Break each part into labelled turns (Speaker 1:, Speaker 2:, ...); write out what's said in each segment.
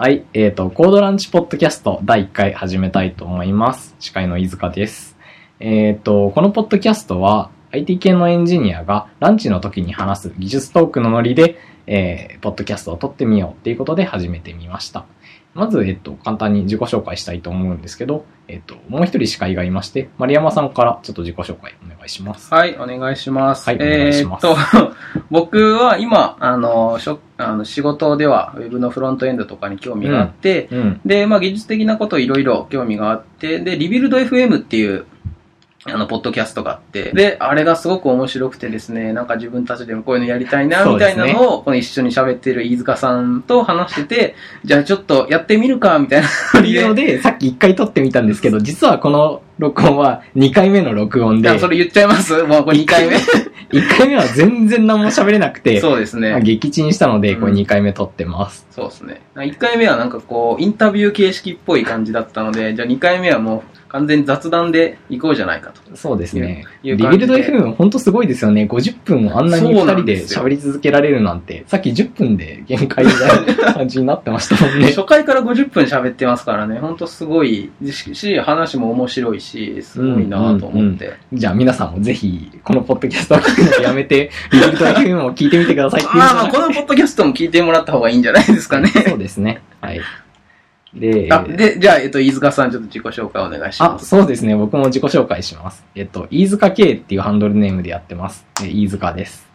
Speaker 1: はい、えっ、と、コードランチポッドキャスト第1回始めたいと思います。司会の飯塚です。えっ、と、このポッドキャストは IT 系のエンジニアがランチの時に話す技術トークのノリで、えー、ポッドキャストを撮ってみようっていうことで始めてみました。まず、えっ、と、簡単に自己紹介したいと思うんですけど、えっ、と、もう一人司会がいまして、丸山さんからちょっと自己紹介お願いします。
Speaker 2: はい、お願いします。
Speaker 1: はいお願いします
Speaker 2: えーっと、僕は今、あの、しょあの仕事では Web のフロントエンドとかに興味があって、
Speaker 1: うん。
Speaker 2: で、まあ技術的なこといろいろ興味があって、で、リビルド FM っていう、あの、ポッドキャストがあって、で、あれがすごく面白くてですね、なんか自分たちでもこういうのやりたいな、みたいなのを、この一緒に喋ってる飯塚さんと話してて、じゃあちょっとやってみるか、みたいな
Speaker 1: っていうので、さっき1回撮ってみたんですけど、実はこの録音は2回目の録音で、
Speaker 2: それ言っちゃいます？もうこれ2回目？
Speaker 1: 1回目は全然何も喋れなくて、
Speaker 2: そうですね。
Speaker 1: 撃沈したので、これ
Speaker 2: うん
Speaker 1: 2回目撮ってます。
Speaker 2: そうですね。1回目はなんかこう、インタビュー形式っぽい感じだったので、じゃあ2回目はもう完全に雑談で行こうじゃないかと。
Speaker 1: そうですね。リビルド FM 本当すごいですよね。50分あんなに2
Speaker 2: そうなん
Speaker 1: 人で喋り続けられるなんて、さっき10分で限界みたいな感じになってましたもんね。
Speaker 2: 初回から50分喋ってますからね、ほんとすごいし、話も面白いし、すごいなと思って。
Speaker 1: じゃあ皆さんもぜひ、このポッドキャストを聞くのをやめて、リビルド FM を聞いてみてくださいっていう
Speaker 2: まあまあ、このポッドキャストも聞いてもらった方がいいんじゃないですかね。
Speaker 1: そうですね。はい。で、
Speaker 2: あで、じゃあ、えっと、飯塚さん、ちょっと自己紹介お願いし
Speaker 1: あ、
Speaker 2: ます。
Speaker 1: そうですね。僕も自己紹介します。えっと、飯塚 K っていうハンドルネームでやってます。え飯塚です。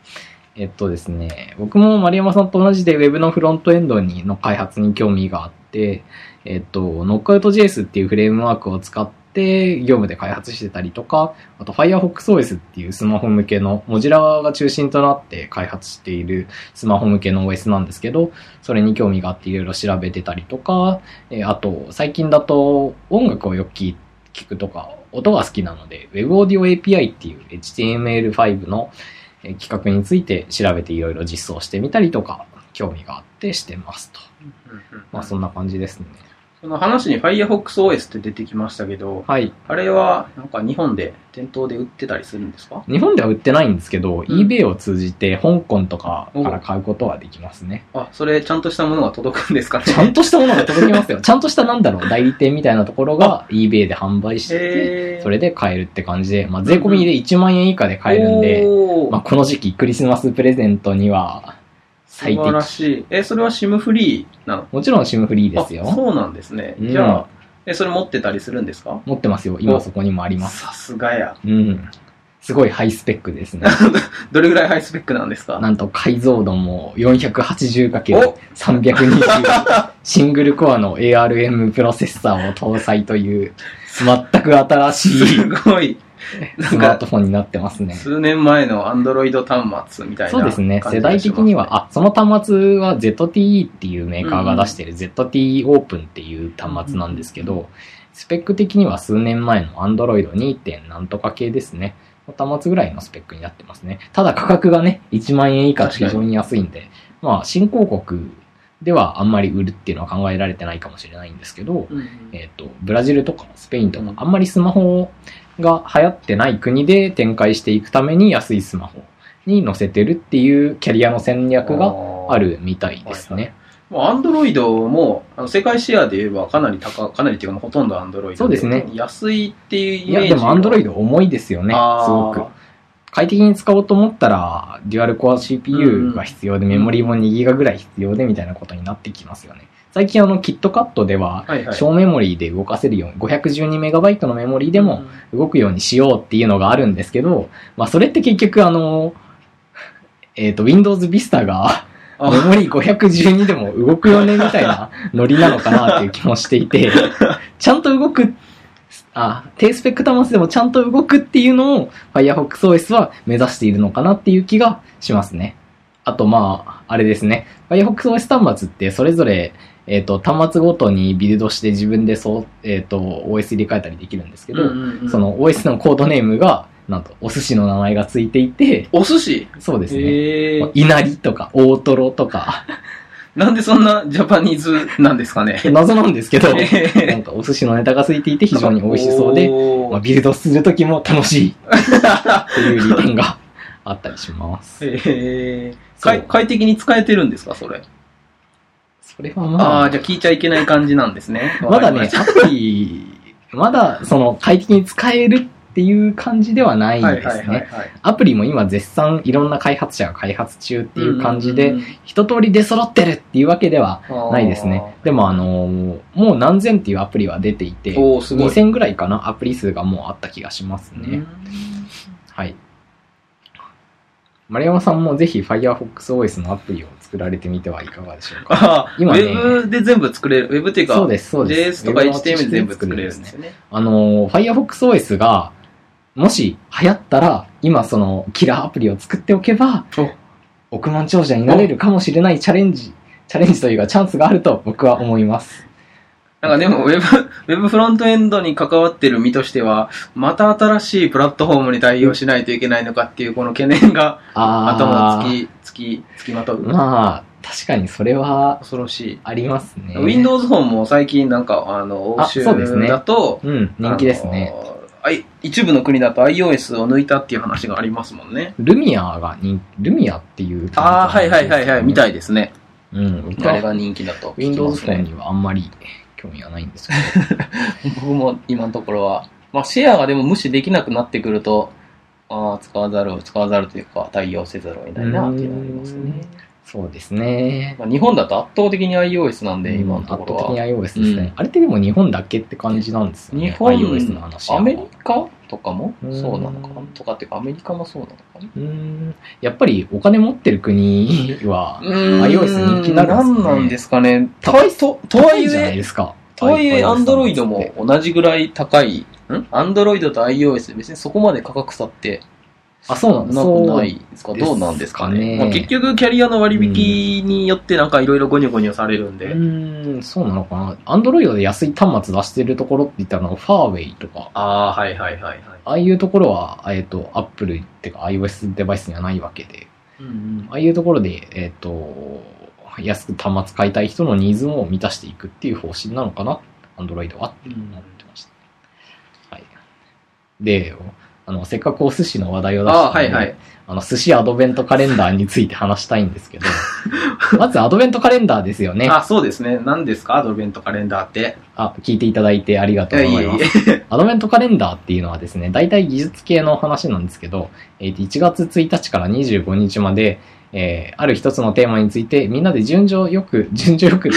Speaker 1: えっとですね、僕も丸山さんと同じで Web のフロントエンドにの開発に興味があって、えっと、Knockout.js っていうフレームワークを使って業務で開発してたりとか、あと FirefoxOS っていうスマホ向けの、モジュラが中心となって開発しているスマホ向けの OS なんですけど、それに興味があっていろいろ調べてたりとか、えーあと、最近だと音楽をよく聞い聞くとか、音が好きなので、Web Audio API っていう HTML5 のえー企画について調べていろいろ実装してみたりとか、興味があってしてますと。まあそんな感じですね。
Speaker 2: その話に FirefoxOS って出てきましたけど、
Speaker 1: はい。
Speaker 2: あれは、なんか日本で店頭で売ってたりするんですか？
Speaker 1: 日本では売ってないんですけど、
Speaker 2: ん。
Speaker 1: eBay を通じて香港とかから買うことはできますね。
Speaker 2: あ、それちゃんとしたものが届くんですかね？
Speaker 1: ちゃんとしたものが届きますよ。ちゃんとしたなんだろう、代理店みたいなところが eBay で販売してて、それで買えるって感じで、まあ税込みで1万円以下で買えるんで、まあこの時期クリスマスプレゼントには最
Speaker 2: 素晴ら
Speaker 1: 適。
Speaker 2: しい。え、それは SIM フリーなの？
Speaker 1: もちろん SIM フリーですよ。
Speaker 2: あそうなんですね。
Speaker 1: うん
Speaker 2: じゃあ、え、それ持ってたりするんですか？
Speaker 1: 持ってますよ。今そこにもあります。
Speaker 2: さすがや。
Speaker 1: うん。すごいハイスペックですね。
Speaker 2: どれぐらいハイスペックなんですか？
Speaker 1: なんと解像度も 480×320 シングルコアの ARM プロセッサーを搭載という全く新しい
Speaker 2: すごい。
Speaker 1: スマートフォンになってますね。
Speaker 2: 数年前の Android 端末みたいな
Speaker 1: そうですね。世代的には、あ、その端末は ZTE っていうメーカーが出している ZTE オープンっていう端末なんですけど、スペック的には数年前の Android 2. なんとか系ですね。端末ぐらいのスペックになってますね。ただ価格がね、1万円以下と非常に安いんで、まあ、新興国ではあんまり売るっていうのは考えられてないかもしれないんですけど、
Speaker 2: うん
Speaker 1: えっ、と、ブラジルとかスペインとか
Speaker 2: うん、
Speaker 1: あんまりスマホが流行ってない国で展開していくために安いスマホに載せてるっていうキャリアの戦略があるみたいですね。
Speaker 2: もう Android もあの世界シェアで言えばかなり高かなりっていうかもうほとんど Android
Speaker 1: そうですね。
Speaker 2: 安いっていう
Speaker 1: いや、
Speaker 2: イメージ
Speaker 1: でも Android 重いですよね、すごく。快適に使おうと思ったら、デュアルコア CPU が必要で、メモリーも2ギガぐらい必要でみたいなことになってきますよね。最近あの、キットカットでは、小メモリーで動かせるように、512MB のメモリーでも動くようにしようっていうのがあるんですけど、まあそれって結局あの、えっ、と、Windows Vista が、
Speaker 2: あ。
Speaker 1: メモリー512でも動くよねみたいなノリなのかなっていう気もしていて、ちゃんと動く、あ、低スペック端末でもちゃんと動くっていうのを FirefoxOS は目指しているのかなっていう気がしますね。あとまあ、あれですね。FirefoxOS 端末ってそれぞれ、えっ、と、端末ごとにビルドして自分でそう、えっ、と、OS 入れ替えたりできるんですけど、
Speaker 2: うんうんうん
Speaker 1: その OS のコードネームが、なんと、お寿司の名前がついていて、
Speaker 2: お寿司？
Speaker 1: そうですね。
Speaker 2: へー
Speaker 1: 稲荷とか大トロとか、
Speaker 2: なんでそんなジャパニーズなんですかね？
Speaker 1: 謎なんですけど、なんかお寿司のネタがついていて非常に美味しそうで、まあ、ビルドするときも楽しい。っていう利点があったりします。
Speaker 2: 快快適に使えてるんですかそれ？
Speaker 1: それはまあ、
Speaker 2: ああ、じゃあ聞いちゃいけない感じなんですね。
Speaker 1: まだね、
Speaker 2: わかり
Speaker 1: アプリ、まだその快適に使えるっていう感じではないですね。アプリも今絶賛いろんな開発者が開発中っていう感じで、一通り出揃ってるっていうわけでは
Speaker 2: うん
Speaker 1: ないですね。でもあのーもう何千っていうアプリは出ていて、
Speaker 2: おーすごい。
Speaker 1: 2000ぐらいかな、アプリ数がもうあった気がしますね。
Speaker 2: うん
Speaker 1: はい。丸山さんもぜひ Firefox OS のアプリを作られてみてはいかがでしょうか。今ね
Speaker 2: ウェブで全部作れる。ウェブっていうか、
Speaker 1: そうです、そうです。
Speaker 2: JS とか HTML 全部
Speaker 1: 作
Speaker 2: 作れ
Speaker 1: れるんです
Speaker 2: よね。
Speaker 1: あのー、Firefox OS が、もし流行ったら、今そのキラーアプリを作っておけば、億万長者になれるかもしれないチャレンジ、チャレンジというかチャンスがあると僕は思います。
Speaker 2: なんかでも、ウェブ、ウェブフロントエンドに関わってる身としては、また新しいプラットフォームに対応しないといけないのかっていう、この懸念が頭をつき、つき、つきまとう。
Speaker 1: まあ、確かにそれは
Speaker 2: 恐ろしい。
Speaker 1: ありますね。
Speaker 2: Windows フォンも最近なんか、あの、欧州だと、
Speaker 1: うん、人気ですね。
Speaker 2: 一部の国だと iOS を抜いたっていう話がありますもんね。
Speaker 1: ルミアが人ルミアっていう。
Speaker 2: ああ、はいはいはいはい、みた
Speaker 1: い。
Speaker 2: いですね。
Speaker 1: うん、
Speaker 2: あれが人気だと聞きま
Speaker 1: Windows。フォンにはあんまり興味はないんですけど。
Speaker 2: 僕も今のところは、まあ、シェアがでも無視できなくなってくると、ああ、使わざるを、使わざるというか、対応せざるを得ないなっていうのがありますね。
Speaker 1: そうですね。
Speaker 2: まあ、日本だと圧倒的に iOS なんで、今の
Speaker 1: 圧
Speaker 2: ところ
Speaker 1: 倒的に
Speaker 2: は。
Speaker 1: iOS ですね。
Speaker 2: うん
Speaker 1: あれってでも日本だけって感じなんですよね。
Speaker 2: 日本、
Speaker 1: iOS の話は
Speaker 2: アメリカとかも
Speaker 1: うん
Speaker 2: そうなのかな？とかっていうか、アメリカもそうなのかな？
Speaker 1: うーんやっぱりお金持ってる国は、iOS 人気になるんですかね
Speaker 2: 何なんですかね？と
Speaker 1: 高い
Speaker 2: ととはい
Speaker 1: 高いじゃない
Speaker 2: え、
Speaker 1: ですか。
Speaker 2: とはいえ、
Speaker 1: iOS
Speaker 2: アンドロイドも同じぐらい高い。ん？アンドロイドと iOS で別にそこまで価格差って
Speaker 1: あ、そうなんだ。
Speaker 2: なないですか？どうなんですかね？
Speaker 1: ね
Speaker 2: まあ、結局、キャリアの割引によってなんかいろいろゴニョゴニョされるんで。
Speaker 1: うーん、そうなのかな？アンドロイドで安い端末出してるところって言ったら、ファーウェイとか、
Speaker 2: ああ、はいはいはいはい。
Speaker 1: ああいうところは、えっ、と、 Apple っていうか iOS デバイスにはないわけで、
Speaker 2: うん
Speaker 1: ああいうところで、えっ、と、安く端末買いたい人のニーズも満たしていくっていう方針なのかな、 Android はって思ってました。はい。で、あの、せっかくお寿司の話題を出した
Speaker 2: ああ、
Speaker 1: ので、
Speaker 2: はいはい。
Speaker 1: あの、寿司アドベントカレンダーについて話したいんですけど、まずアドベントカレンダーですよね。
Speaker 2: あ、そうですね。何ですか？アドベントカレンダーって。
Speaker 1: あ、聞いていただいてありがとうございます。
Speaker 2: いえいえ
Speaker 1: アドベントカレンダーっていうのはですね、大体技術系の話なんですけど、えーと1月1日から25日まで、えーある一つのテーマについて、みんなで順序よく、順序よく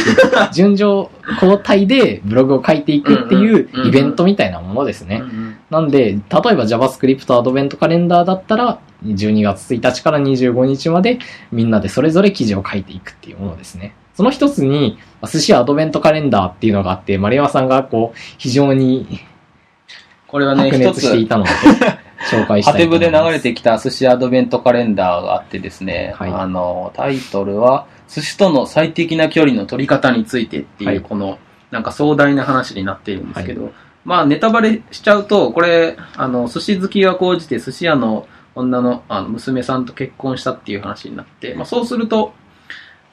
Speaker 1: 順序交代でブログを書いていくっていう
Speaker 2: うんうん
Speaker 1: イベントみたいなものですね。
Speaker 2: うんうん
Speaker 1: なんで、例えば JavaScript アドベントカレンダーだったら、12月1日から25日までみんなでそれぞれ記事を書いていくっていうものですね。その一つに、寿司アドベントカレンダーっていうのがあって、丸山さんがこう、非常に
Speaker 2: これはね、
Speaker 1: 白熱していたので、紹介したいと思います。
Speaker 2: で流れてきた寿司アドベントカレンダーがあってですね、
Speaker 1: はい
Speaker 2: あの、タイトルは、寿司との最適な距離の取り方についてっていう、
Speaker 1: はい
Speaker 2: この、なんか壮大な話になっているんですけど、まあ、ネタバレしちゃうと、これ、あの、寿司好きが高じて寿司屋の女のあの娘さんと結婚したっていう話になって、まあ、そうすると、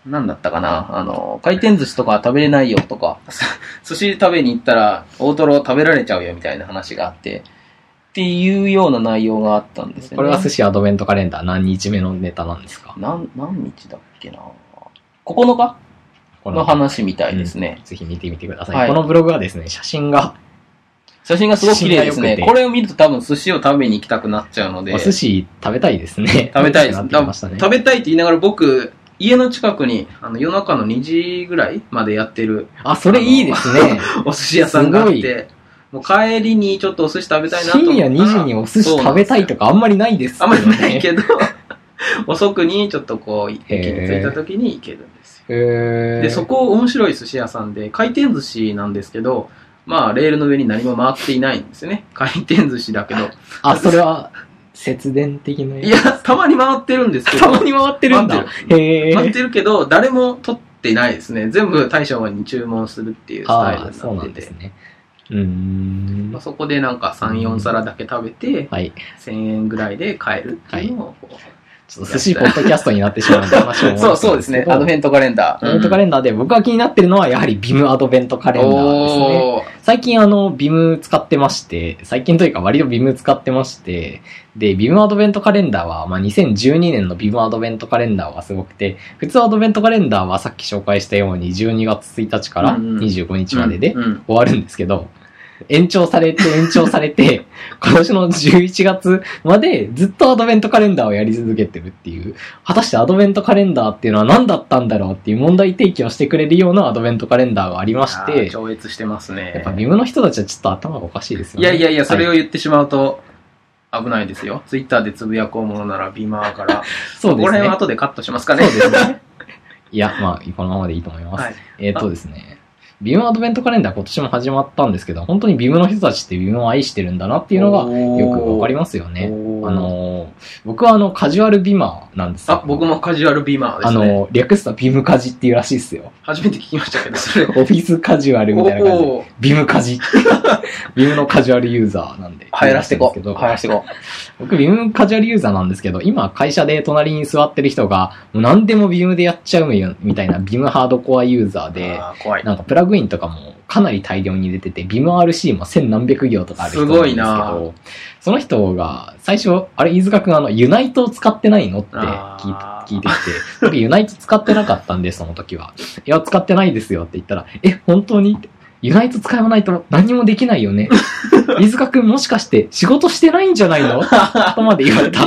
Speaker 2: なんだったかな、あの、回転寿司とか食べれないよとか、寿司食べに行ったら大トロ食べられちゃうよみたいな話があって、っていうような内容があったんですよね。
Speaker 1: これは寿司アドベントカレンダー何日目のネタなんですか？
Speaker 2: 何、何日だっけな？9日？
Speaker 1: こ
Speaker 2: の話みたいですね。
Speaker 1: ぜひ見てみてください。
Speaker 2: はい
Speaker 1: このブログはですね、写真が、
Speaker 2: 写真がすごく綺麗ですね。これを見ると多分寿司を食べに行きたくなっちゃうので。
Speaker 1: お寿司食べたいですね。
Speaker 2: 食べたいです。
Speaker 1: ね。
Speaker 2: 食べたいって言いながら僕、家の近くに、あの、夜中の2時ぐらいまでやってる
Speaker 1: あ、それいいですね。
Speaker 2: お寿司屋さんがあって、もう帰りにちょっとお寿司食べたいなと思
Speaker 1: 深夜2時にお寿司食べたいとかあんまりないです
Speaker 2: あんまりない
Speaker 1: ど
Speaker 2: けど、遅くにちょっとこう、駅に着いた時に行けるんですよ。で、そこ面白い寿司屋さんで、回転寿司なんですけど、まあ、レールの上に何も回っていないんですよね。回転寿司だけど。
Speaker 1: あ、それは、節電的な。
Speaker 2: いや、たまに回ってるんですけど。
Speaker 1: たまに回ってるんだ。
Speaker 2: 回
Speaker 1: へえ。
Speaker 2: 回ってるけど、誰も取ってないですね。全部大将に注文するっていうスタイルになってて
Speaker 1: なんです。ね。うーん
Speaker 2: まあ、。そこでなんか3、4皿だけ食べて、
Speaker 1: はい。
Speaker 2: 1000円ぐらいで買えるっていうのをこう
Speaker 1: ちょっと寿司ポッドキャストになってしまうんで話を
Speaker 2: そうそうですね。アドベントカレンダー。
Speaker 1: アドベントカレンダーで僕が気になってるのはやはり Vim アドベントカレンダーですね。最近あの、 Vim 使ってまして、最近というか割と Vim 使ってまして、で、 Vim アドベントカレンダーは、まあ、2012年の Vim アドベントカレンダーはすごくて、普通アドベントカレンダーはさっき紹介したように12月1日から
Speaker 2: うんうん
Speaker 1: 25日までで
Speaker 2: うんうん
Speaker 1: 終わるんですけど、延長されて延長されて、今年の11月までずっとアドベントカレンダーをやり続けてるっていう、果たしてアドベントカレンダーっていうのは何だったんだろうっていう問題提起をしてくれるようなアドベントカレンダーがありまし
Speaker 2: あ
Speaker 1: て
Speaker 2: ー、超越してますね。
Speaker 1: やっぱビムの人たちはちょっと頭がおかしいですよね。
Speaker 2: いやいやいや、それを
Speaker 1: はい
Speaker 2: 言ってしまうと危ないですよ。ツイッターでつぶやこうものならビーマーから。
Speaker 1: そうですね
Speaker 2: ここら辺は。後でカットしますかね。
Speaker 1: そうですね。いや、まあ、このままでいいと思います。
Speaker 2: はい。
Speaker 1: えっ、とですね。ビームアドベントカレンダー今年も始まったんですけど、本当にビームの人たちってビームを愛してるんだなっていうのがよくわかり
Speaker 2: ま
Speaker 1: ますよね。あのー、僕はあの、カジュアルビマーなんですよ
Speaker 2: あ、僕もカジュアルビーマーですね。
Speaker 1: あの、略すとビームカジっていうらしいですよ。
Speaker 2: 初めて聞きましたけど、それ。
Speaker 1: オフィスカジュアルみたいな感じで。ビームカジ。ビームのカジュアルユーザーなんで。
Speaker 2: 流行らしてこ流行らしてこ
Speaker 1: 僕、ビームカジュアルユーザーなんですけど、今、会社で隣に座ってる人が、もう何でもビームでやっちゃうよ、みたいな、ビームハードコアユーザー
Speaker 2: う。
Speaker 1: で。なんかプラグインとかもかなり大量に出てて、ビーム RC も千何百行とかある人なんですけ
Speaker 2: すごいな。
Speaker 1: ど、その人が、最初、あれ、飯塚くんあの、ユナイトを使ってないのって聞い
Speaker 2: あー。
Speaker 1: 聞いてきて、僕ユナイト使ってなかったんで、その時は。いや、使ってないですよって言ったら、え、本当に？ってユナイト使わないと何もできないよね。飯塚くんもしかして仕事してないんじゃないの？とまで言われた。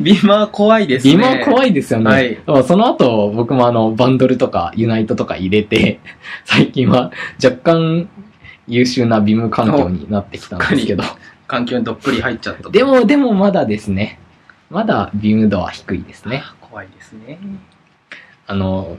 Speaker 2: ビマー怖いですね。
Speaker 1: ビーマー怖いですよね。
Speaker 2: はい
Speaker 1: その後、僕もあの、バンドルとか、ユナイトとか入れて、最近は若干優秀なビーム環境になってきたんですけど。
Speaker 2: 環境にどっぷり入っちゃったと。
Speaker 1: でも、でもまだですね。まだビーム度は低いですね。
Speaker 2: 怖いですね。
Speaker 1: あの、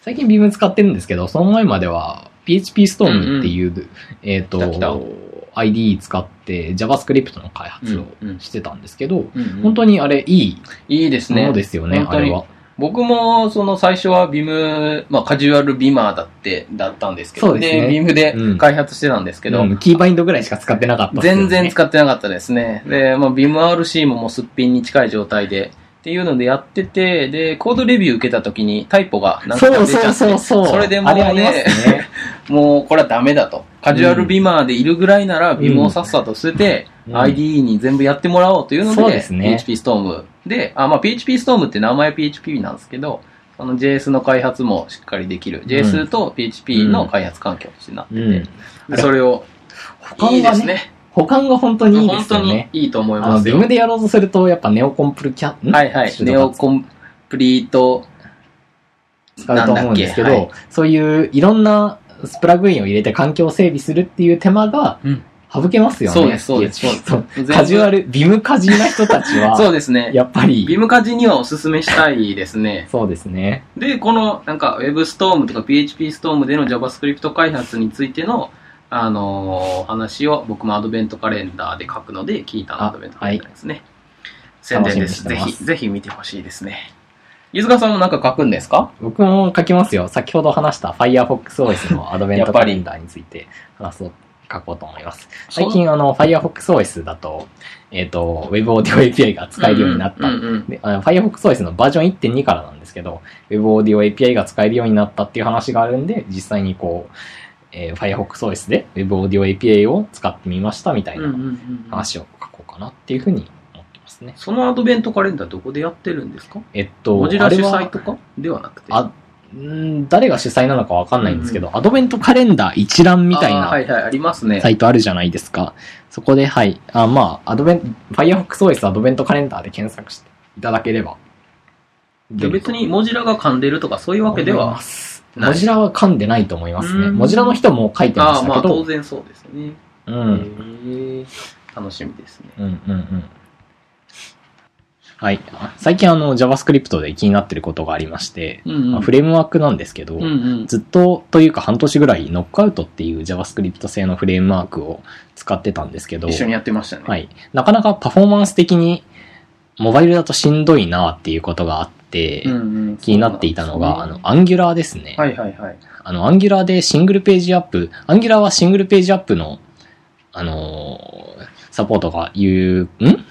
Speaker 1: 最近ビーム使ってるんですけど、その前までは PHP ストームっていう、えっ、
Speaker 2: 来た来た
Speaker 1: と、IDE 使って JavaScript の開発を
Speaker 2: うんうん
Speaker 1: してたんですけど、
Speaker 2: うんうん
Speaker 1: 本当にあれいい
Speaker 2: いいですね
Speaker 1: もの。ですよね、あれは。
Speaker 2: 僕も、その最初はビム、まあカジュアルビマーだって、だったんですけど、
Speaker 1: そうで
Speaker 2: ビームで
Speaker 1: うん
Speaker 2: 開発してたんですけど、
Speaker 1: うんキーバインドぐらいしか使ってなかったね
Speaker 2: 全然使ってなかったですね。で、まあ、ビーム RC ももうすっぴんに近い状態で、っていうのでやってて、で、コードレビュー受けた時にタイプが何か
Speaker 1: そう
Speaker 2: 出ちゃって、
Speaker 1: そうそうそう。
Speaker 2: れでもう
Speaker 1: あれありま
Speaker 2: ね、
Speaker 1: すね。
Speaker 2: もうこれはダメだと。カジュアルビマーでいるぐらいなら、
Speaker 1: ん
Speaker 2: ビームをさっさと捨てて、
Speaker 1: うん
Speaker 2: IDE に全部やってもらおうというので、
Speaker 1: そうですね
Speaker 2: PHP ストームで、あ、まあ PHP ストームって名前 PHP なんですけど、その JS の開発もしっかりできる。JS と PHP の開発環境としてなってて、それを、
Speaker 1: 保管がね、
Speaker 2: いいですね。
Speaker 1: 保管が本当にいいで
Speaker 2: 本当に
Speaker 1: すよね。
Speaker 2: いいと思いますよ。
Speaker 1: ビームでやろうとすると、やっぱネオコンプルキャ、ん
Speaker 2: はいはい。ネオコンプリート、
Speaker 1: 使うと思うんですけど、そういういろんなプラグインを入れて環境を整備するっていう手間が
Speaker 2: うん
Speaker 1: 省けますよね。
Speaker 2: そうですそうです
Speaker 1: カジュアル、ビムカジな人たちは、
Speaker 2: そうですね。
Speaker 1: やっぱり、
Speaker 2: ビムカジにはおすすめしたいですね。
Speaker 1: そうですね。
Speaker 2: で、この、なんか、WebStorm とか PHPStorm での JavaScript 開発についての、あのー話を僕もアドベントカレンダーで書くので、聞いたアドベントカレンダーですね。宣伝です。ぜひ、ぜひ見てほしいですね。ゆずかさんもなんか書くんですか？
Speaker 1: 僕も書きますよ。先ほど話した FirefoxOS のアドベントカレンダーについて話そう、書こうと思います。最近あの FirefoxOS だと、えっ、と、Web Audio API が使えるようになった。FirefoxOS のバージョン1.2からなんですけど、Web Audio API が使えるようになったっていう話があるんで、実際にこう、えー FirefoxOS で Web Audio API を使ってみましたみたいな話を書こうかなっていうふうに思ってますね。
Speaker 2: そのアドベントカレンダーどこでやってるんですか？
Speaker 1: えっと、
Speaker 2: モジュラ主催とかではなくて？
Speaker 1: あん誰が主催なのかわかんないんですけど、アドベントカレンダー一覧みたいな
Speaker 2: はいはい、ありますね
Speaker 1: サ。イトあるじゃないですか。そこで、はい。あまあ、アドベン、FirefoxOS アドベントカレンダーで検索していただければ。
Speaker 2: で別にモジュラが噛んでるとかそういうわけでは。
Speaker 1: モジラは噛んでないと思いますね。
Speaker 2: うん
Speaker 1: モジラの人も書いてま
Speaker 2: ああ、まあ
Speaker 1: したけど。
Speaker 2: 当然そうですね。
Speaker 1: うん。
Speaker 2: 楽しみですね。
Speaker 1: うんうんうん。はい。あ最近あの JavaScript で気になってることがありまして、
Speaker 2: うん
Speaker 1: まあフレームワークなんですけど、
Speaker 2: うんうん。
Speaker 1: ずっとというか半年ぐらいノックアウトっていう JavaScript 製のフレームワークを使ってたんですけど、
Speaker 2: 一緒にやってましたね。。
Speaker 1: はいい。なかなかパフォーマンス的にモバイルだとしんどいなっていうことがあって、
Speaker 2: うんうん、
Speaker 1: 気になっていたのが、あの、 Angular ですね。
Speaker 2: はいはいはい。
Speaker 1: あの、 Angular で single page app、 Angular は single page app の、あのーサポートが言う、ん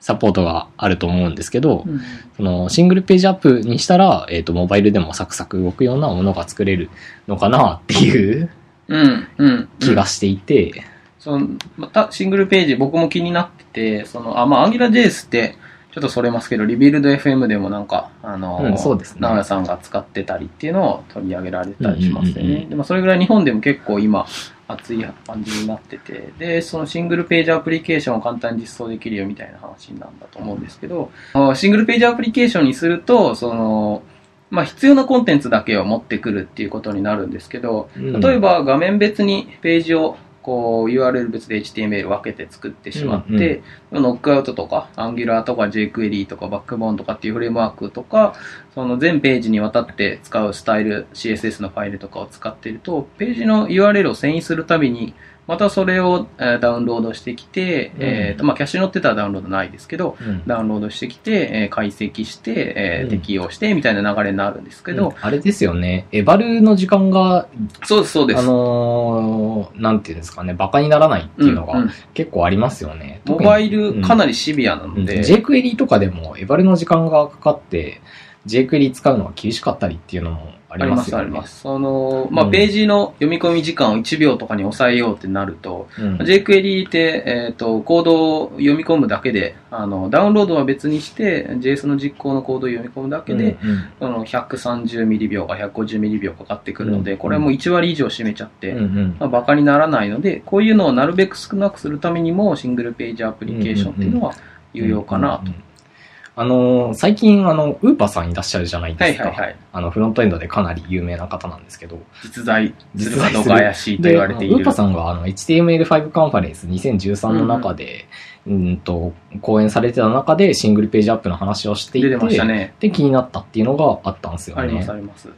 Speaker 1: サポートがあると思うんですけど、
Speaker 2: うん
Speaker 1: その single page app にしたら、えっ、と、モバイルでもサクサク動くようなものが作れるのかなっていう
Speaker 2: うん、うん。
Speaker 1: 気がしていて、
Speaker 2: その、また single page 僕も気になってて、その、あ、まあ、AngularJS って、ちょっとそれますけど、リビルド FM でもなんか、あの、
Speaker 1: うんそうですね
Speaker 2: 直哉さんが使ってたりっていうのを取り上げられたりしますよね。
Speaker 1: うんうんうんうん
Speaker 2: でもそれぐらい日本でも結構今、熱い感じになってて、で、そのシングルページアプリケーションを簡単に実装できるよみたいな話なんだと思うんですけど、あシングルページアプリケーションにすると、その、まあ、必要なコンテンツだけを持ってくるっていうことになるんですけど、
Speaker 1: うん。
Speaker 2: 例えば画面別にページをこう URL 別で HTML 分けて作ってしまって、ノックアウトとか Angular とか jQuery とか Backbone とかっていうフレームワークとかその全ページにわたって使うスタイル CSS のファイルとかを使っているとページの URL を遷移するたびにまたそれをえーダウンロードしてきて、
Speaker 1: うん。
Speaker 2: えーとまあ、キャッシュ載ってたらダウンロードないですけど
Speaker 1: うん。
Speaker 2: ダウンロードしてきて、えー解析して、えー
Speaker 1: うん。
Speaker 2: 適用してみたいな流れになるんですけど、
Speaker 1: うん。あれですよね、エバルの時間が、
Speaker 2: そうですそうです、
Speaker 1: あのーなんていうんですかね、バカにならないっていうのが結構ありますよね。
Speaker 2: モバイルか
Speaker 1: な
Speaker 2: なりシビアなので、
Speaker 1: jQuery とかでもエバルの時間がかかって、jQuery 使うのが厳しかったりっていうのもあ
Speaker 2: あります
Speaker 1: ね。
Speaker 2: あります。その、まあ、
Speaker 1: うん
Speaker 2: ページの読み込み時間を1秒とかに抑えようってなると、
Speaker 1: うん。
Speaker 2: jQuery って、えっ、と、コードを読み込むだけで、あの、ダウンロードは別にして、JS の実行のコードを読み込むだけで、
Speaker 1: うん
Speaker 2: その130ミリ秒か150ミリ秒かかってくるので、
Speaker 1: うん
Speaker 2: これはもう1割以上占めちゃって、
Speaker 1: うんうん
Speaker 2: まあ、バカにならないので、こういうのをなるべく少なくするためにも、シングルページアプリケーションっていうのは有用かなと。
Speaker 1: うんうんうんあのー、最近、あの、ウーパーさんいらっしゃるじゃないですか。
Speaker 2: はいはいはい。
Speaker 1: あの、フロントエンドでかなり有名な方なんですけど。
Speaker 2: 実在するかどうか怪しいと
Speaker 1: で、
Speaker 2: 言われている。
Speaker 1: ウーパーさんがあの HTML5 カンファレンス2013の中で、うんと、講演されてた中でシングルページアップの話をしていて、
Speaker 2: 出てましたね。
Speaker 1: で、気になったっていうのがあったんですよね。
Speaker 2: ありますあります。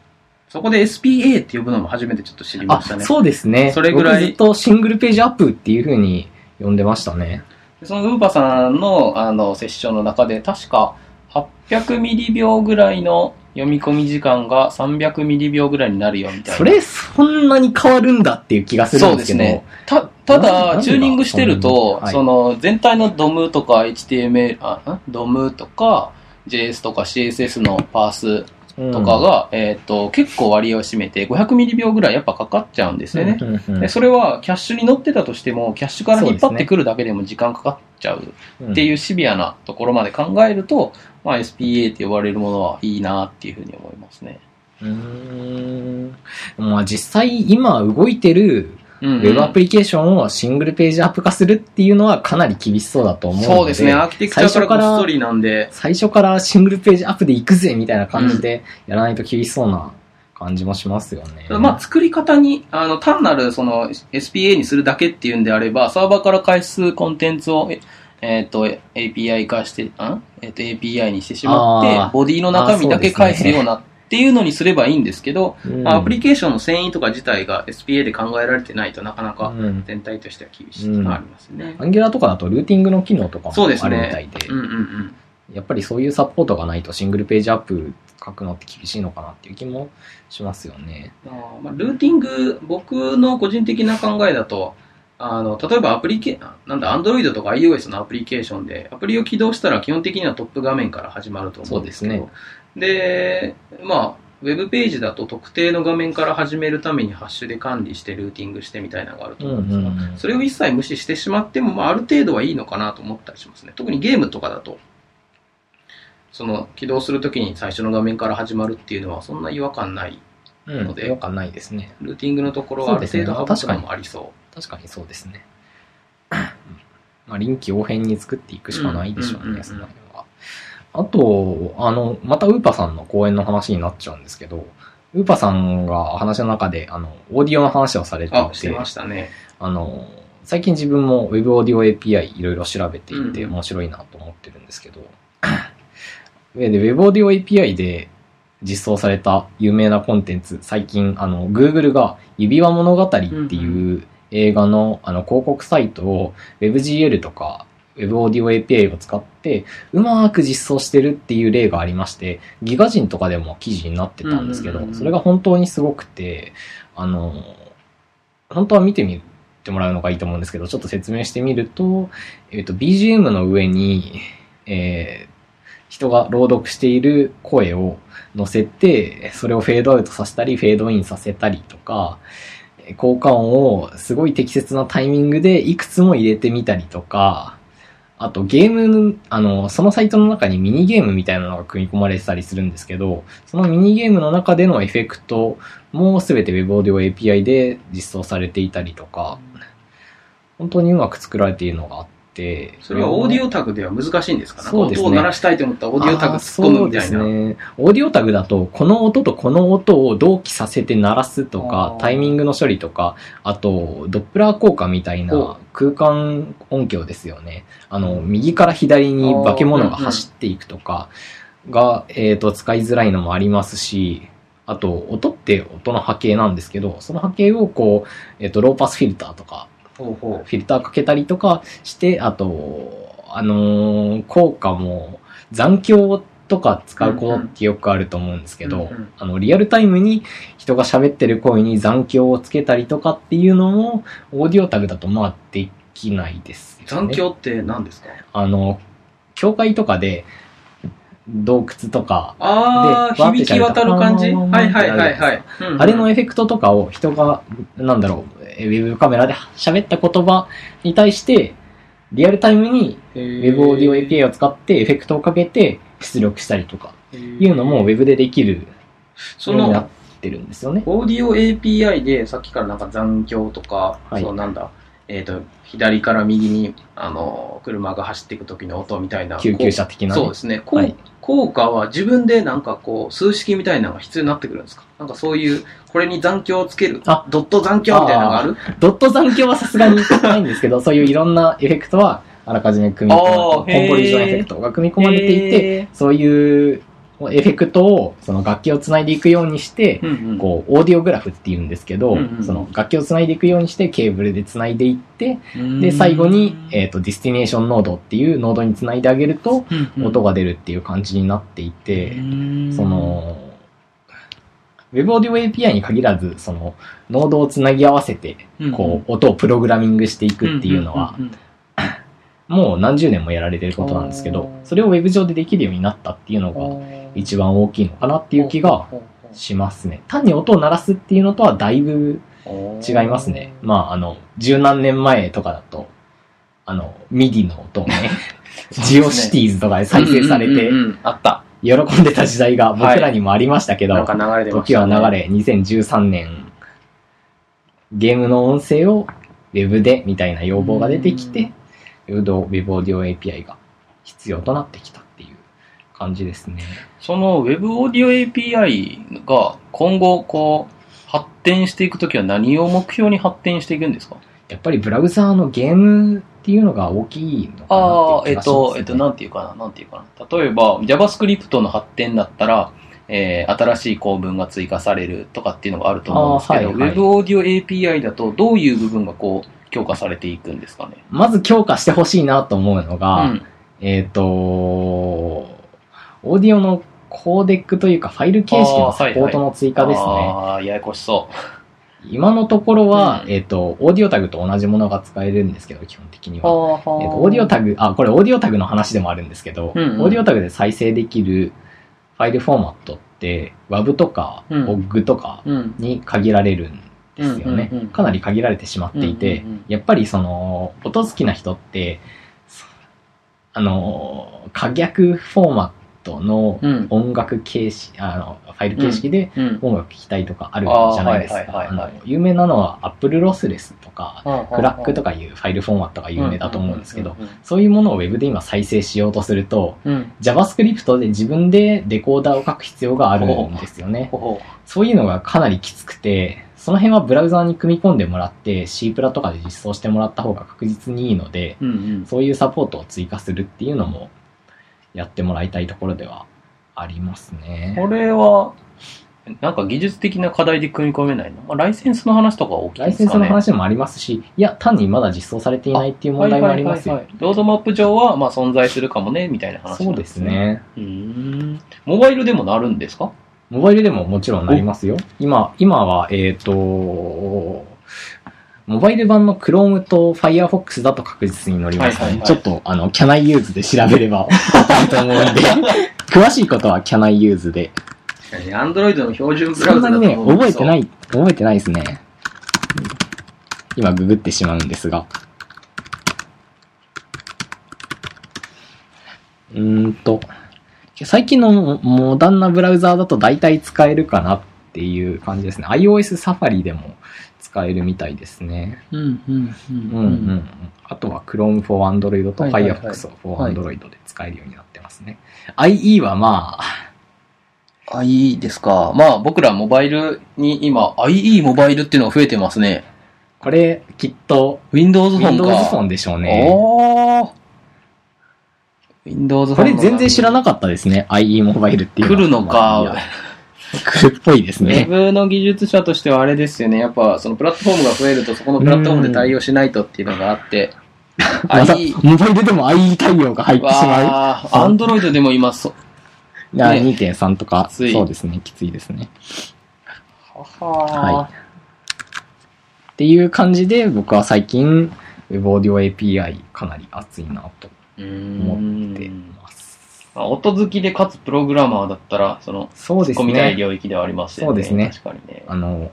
Speaker 2: そこで SPA って呼ぶのも初めてちょっと知りま
Speaker 1: あ
Speaker 2: したね。
Speaker 1: そうですね。
Speaker 2: それぐらい
Speaker 1: 僕ずっとシングルページアップっていう風に呼んでましたね。
Speaker 2: そのウーパさんのあのセッションの中で確か800ミリ秒ぐらいの読み込み時間が300ミリ秒ぐらいになるよみたいな。
Speaker 1: それ、そんなに変わるんだっていう気がするんですけど。
Speaker 2: そうですね。た、ただ、チューニングしてると、
Speaker 1: はい
Speaker 2: その、全体の DOM とか HTML、あ、ん？DOM とか JS とか CSS のパースとかが、えっ、と、結構割合を占めて、500ミリ秒ぐらいやっぱかかっちゃうんですよね。
Speaker 1: うんうんうん
Speaker 2: でそれはキャッシュに乗ってたとしても、キャッシュから引っ張ってくるだけでも時間かかっちゃうっていうシビアなところまで考えると、まあ、SPA って呼ばれるものはいいなっていうふうに思いますね。
Speaker 1: うーん。まあ実際今動いてる
Speaker 2: うん、
Speaker 1: ウェブアプリケーションをシングルページアップ化するっていうのはかなり厳しそうだと思うので。
Speaker 2: そうですね。アーキテクチャからこっそりなんで、
Speaker 1: 最初からシングルページアップで行くぜみたいな感じでやらないと厳しそうな感じもしますよね。
Speaker 2: まあ、作り方に、あの、単なるその SPA にするだけっていうんであれば、サーバーから返すコンテンツを、ええっ、と、API 化して、んえっ、と、API にしてしまってボディの中身だけ返すようなっていうのにすればいいんですけど、
Speaker 1: うん
Speaker 2: まあアプリケーションの遷移とか自体が SPA で考えられてないとなかなか
Speaker 1: うん
Speaker 2: 全体としては厳しいのがありますね。
Speaker 1: アンギュラーとかだとルーティングの機能とかもあるみ
Speaker 2: ね
Speaker 1: たいで、
Speaker 2: うんうんうん。
Speaker 1: やっぱりそういうサポートがないとシングルページアップ書くのって厳しいのかなっていう気もしますよね。
Speaker 2: あーまあ、ルーティング、僕の個人的な考えだと、あの、例えばアプリケ、なんだ、Android とか iOS のアプリケーションで、アプリを起動したら基本的にはトップ画面から始まると思うんですけど、
Speaker 1: そう
Speaker 2: でまあ、ウェブページだと特定の画面から始めるためにハッシュで管理してルーティングしてみたいなのがあると思うんですが、
Speaker 1: うんうんうん
Speaker 2: それを一切無視してしまっても、まあ、ある程度はいいのかなと思ったりしますね。特にゲームとかだと、その起動するときに最初の画面から始まるっていうのはそんな違和感ない。
Speaker 1: うん
Speaker 2: ので
Speaker 1: 違和感ないですね。
Speaker 2: ルーティングのところはある程度
Speaker 1: そうですね
Speaker 2: 省くのもありそ
Speaker 1: 確かにそうですね。まあ、臨機応変に作っていくしかないでしょうね、
Speaker 2: うんうんうんうん。
Speaker 1: あと、あの、またウーパさんの講演の話になっちゃうんですけど、ウーパさんが話の中で、あの、オーディオの話をされ
Speaker 2: う。
Speaker 1: て
Speaker 2: あ、して
Speaker 1: いて、
Speaker 2: ましたね。
Speaker 1: あの、最近自分も Web オーディオ API いろいろ調べていて
Speaker 2: うん
Speaker 1: 面白いなと思ってるんですけど、で、Web オーディオ API で実装された有名なコンテンツ、最近、あの、Google が指輪物語っていう映画のあの広告サイトを WebGL とか Web オーディオ API を使ってうまく実装してるっていう例がありまして、ギガ人とかでも記事になってたんですけどそれが本当にすごくて、あの、本当は見てみてもらうのがいいと思うんですけど、ちょっと説明してみると、えっ、と、BGM の上に、えー人が朗読している声を乗せて、それをフェードアウトさせたり、フェードインさせたりとか、えー効果音をすごい適切なタイミングでいくつも入れてみたりとか、あとゲーム、あの、そのサイトの中にミニゲームみたいなのが組み込まれてたりするんですけど、そのミニゲームの中でのエフェクトもすべて Web Audio API で実装されていたりとか、本当にうまく作られているのがあって、
Speaker 2: それはオーディオタグでは難しいんですか？
Speaker 1: そうですね
Speaker 2: 音を鳴らしたいと思ったらオーディオタグ突っ込むみたいな。
Speaker 1: そうですね。オーディオタグだと、この音とこの音を同期させて鳴らすとかタイミングの処理とか、あと、ドップラー効果みたいな空間音響ですよね。あの、右から左に化け物が走っていくとかが、えっ、と、使いづらいのもありますし、あと、音って音の波形なんですけど、その波形をこう、えっ、と、ローパスフィルターとか、フィルターかけたりとかして、あと、あのー効果も残響とか使うことってよくあると思うんですけど、
Speaker 2: うんうん
Speaker 1: あの、リアルタイムに人が喋ってる声に残響をつけたりとかっていうのも、オーディオタグだとまあできないですよね。
Speaker 2: 残響って何ですか？
Speaker 1: あの、教会とかで、洞窟とか、
Speaker 2: ああ、
Speaker 1: でわーって
Speaker 2: 響き渡る感じ？はいはいはいはい。うんうん
Speaker 1: あれのエフェクトとかを人が、なんだろう、えウェブカメラで喋った言葉に対して、リアルタイムに
Speaker 2: ウ
Speaker 1: Web オーディオ API を使ってエフェクトをかけて出力したりとかいうのも Web でできる
Speaker 2: そ
Speaker 1: ようになっ
Speaker 2: の、
Speaker 1: てるんですよね。
Speaker 2: オーディオ API でさっきからなんか残響とか、
Speaker 1: はい
Speaker 2: そうなんだ、えっ、と、左から右に、あの、車が走っていく時の音みたいな。
Speaker 1: 救急車的なね。
Speaker 2: そうですね。
Speaker 1: はい
Speaker 2: 効果は自分でなんかこう、数式みたいなのが必要になってくるんですか？なんかそういう、これに残響をつける、
Speaker 1: あ
Speaker 2: ドット残響みたいなのがある？
Speaker 1: ドット残響はさすがにないんですけど、そういういろんなエフェクトはあらかじめ組み込まれて、 convolution effect が組み込まれていて、
Speaker 2: へ
Speaker 1: そういうエフェクトをその楽器をつないでいくようにして、
Speaker 2: ー、うんうん。
Speaker 1: こう、 audio graph って言うんですけど、
Speaker 2: うんうん。うん
Speaker 1: その楽器をつないでいくようにしてケーブルでつないでいって、
Speaker 2: うん。
Speaker 1: で、最後に、えっ、と、 destination node っていうノードにつないであげると、
Speaker 2: うんうん。
Speaker 1: 音が出るっていう感じになっていて、
Speaker 2: うん。
Speaker 1: その、Web Audio API に限らず、その、ノードをつなぎ合わせて、こう、音をプログラミングしていくっていうのは、
Speaker 2: んんん
Speaker 1: もう何十年もやられてることなんですけど、それを Web 上でできるようになったっていうのが、一番大きいのかなっていう気がしますね。単に音を鳴らすっていうのとはだいぶ違いますね。まあ、あの、十何年前とかだと、あの、 MIDI の音をね、GeoCities とかで再生されて
Speaker 2: あった。
Speaker 1: 喜んでた時代が僕らにもありましたけど、
Speaker 2: なんか流れてまし
Speaker 1: 時
Speaker 2: たね。
Speaker 1: は流れ、2013年、ゲームの音声を Web でみたいな要望が出てきて、Web Audio API が必要となってきた感じですね。
Speaker 2: その Web オーディオ API が今後こう発展していくときは何を目標に発展していくんですか？
Speaker 1: やっぱりブラウザーのゲームっていうのが大きいのか
Speaker 2: あ
Speaker 1: なっ、て
Speaker 2: あえっ
Speaker 1: いう気がします、ね。
Speaker 2: と、えっと、なんていうかな、なんていうかな？例えば JavaScript の発展だったら、えー新しい構文が追加されるとかっていうのがあると思うんですけど、
Speaker 1: あーはいはい
Speaker 2: Web Audio API だとどういう部分がこう強化されていくんですかね？
Speaker 1: まず強化してほしいなと思うのが、
Speaker 2: うん。
Speaker 1: えっ、と、オーディオのコーデックというかファイル形式のサポートの追加ですね。
Speaker 2: ああ、ややこしそ
Speaker 1: 今のところは、
Speaker 2: うん
Speaker 1: えっ、と、オーディオタグと同じものが使えるんですけど、基本的に
Speaker 2: う。
Speaker 1: は。えっ、と、オーディオタグ、あ、これオーディオタグの話でもあるんですけど、
Speaker 2: うんうん
Speaker 1: オーディオタグで再生できるファイルフォーマットって、WAV とか
Speaker 2: うん
Speaker 1: OGG とか
Speaker 2: うん。
Speaker 1: に限られるんですよね
Speaker 2: うんうんうん。
Speaker 1: かなり限られてしまっていて
Speaker 2: うんうんうん、
Speaker 1: やっぱりその、音好きな人って、そあの、可逆フォーマットの
Speaker 2: うん。
Speaker 1: 音楽形式、あの、ファイル形式で
Speaker 2: うん。
Speaker 1: 音楽聴きたいとかあるじゃないですか。有名なのは Apple Lossless とか、ク
Speaker 2: ク
Speaker 1: ラックとかいうファイルフォーマットが有名だと思うんですけど、
Speaker 2: うん
Speaker 1: そういうものを Web で今再生しようとすると、
Speaker 2: うんうんうん。
Speaker 1: JavaScript で自分でデコーダーを書く必要があるんですよね。そういうのがかなりきつくて、その辺はブラウザーに組み込んでもらって、C プラとかで実装してもらった方が確実にいいので、
Speaker 2: うんうん。
Speaker 1: そういうサポートを追加するっていうのもやってもらいたいところではありますね。
Speaker 2: これは、なんか技術的な課題で組み込めないの、まあ、ライセンスの話とか大きい
Speaker 1: ライセンスの話もありますし、いや、単にまだ実装されていないっていう問題もありますよ
Speaker 2: はい。はいはいはいロードマップ上はまあ存在するかもね、みたいな話
Speaker 1: そうんです
Speaker 2: なですね。
Speaker 1: ね。
Speaker 2: うーん。モバイルでもなるんですか？
Speaker 1: モバイルでももちろんなりますよ。今、今は、えっ、と、モバイル版の Chrome と Firefox だと確実に乗りますので、
Speaker 2: はいはいはい
Speaker 1: ちょっと、あの、Can I Use で調べればわかると思うんで、詳しいことは Can I Use で。
Speaker 2: アンドロイドの標準ブラウザだと
Speaker 1: そんなにね、覚えてない、覚えてないですね。今ググってしまうんですが。うーんと、最近のモダンなブラウザーだと大体使えるかなっていう感じですね。iOS サファリでも使えるみたいですね。
Speaker 2: うん、うん、うん。
Speaker 1: うんうんうん。あとは Chrome for Android と
Speaker 2: はいはいはい
Speaker 1: Firefox for Android で使えるようになってますね。IE はまあ、
Speaker 2: あ、いいですか。まあ、僕らモバイルに今、IE モバイルっていうのが増えてますね。
Speaker 1: これきっと
Speaker 2: Windows フォンか。
Speaker 1: Windows フォンでしょうね。
Speaker 2: おー Windows フォン
Speaker 1: これ全然知らなかったですね。IE モバイルっていう
Speaker 2: 来るのか
Speaker 1: 来るっぽいです
Speaker 2: ウェ
Speaker 1: ね。
Speaker 2: ブの技術者としてはあれですよね。やっぱ、そのプラットフォームが増えると、そこのプラットフォームで対応しないとっていうのがあって。
Speaker 1: またモバイルでも IE 対応が入ってしま
Speaker 2: わー、アンドロイドでも今、そ、
Speaker 1: う。いや、
Speaker 2: ね
Speaker 1: 2.3とか、そうですね、きついですね。
Speaker 2: は
Speaker 1: はい。っていう感じで、僕は最近、Web Audio API かなり熱いなと
Speaker 2: い。
Speaker 1: 思ってます。
Speaker 2: まあ、音好きでかつプログラマーだったら、その、
Speaker 1: そうです
Speaker 2: 突っ込みたい
Speaker 1: ね。
Speaker 2: 領域ではありますよね。
Speaker 1: そうですね
Speaker 2: 確かにね。
Speaker 1: あの、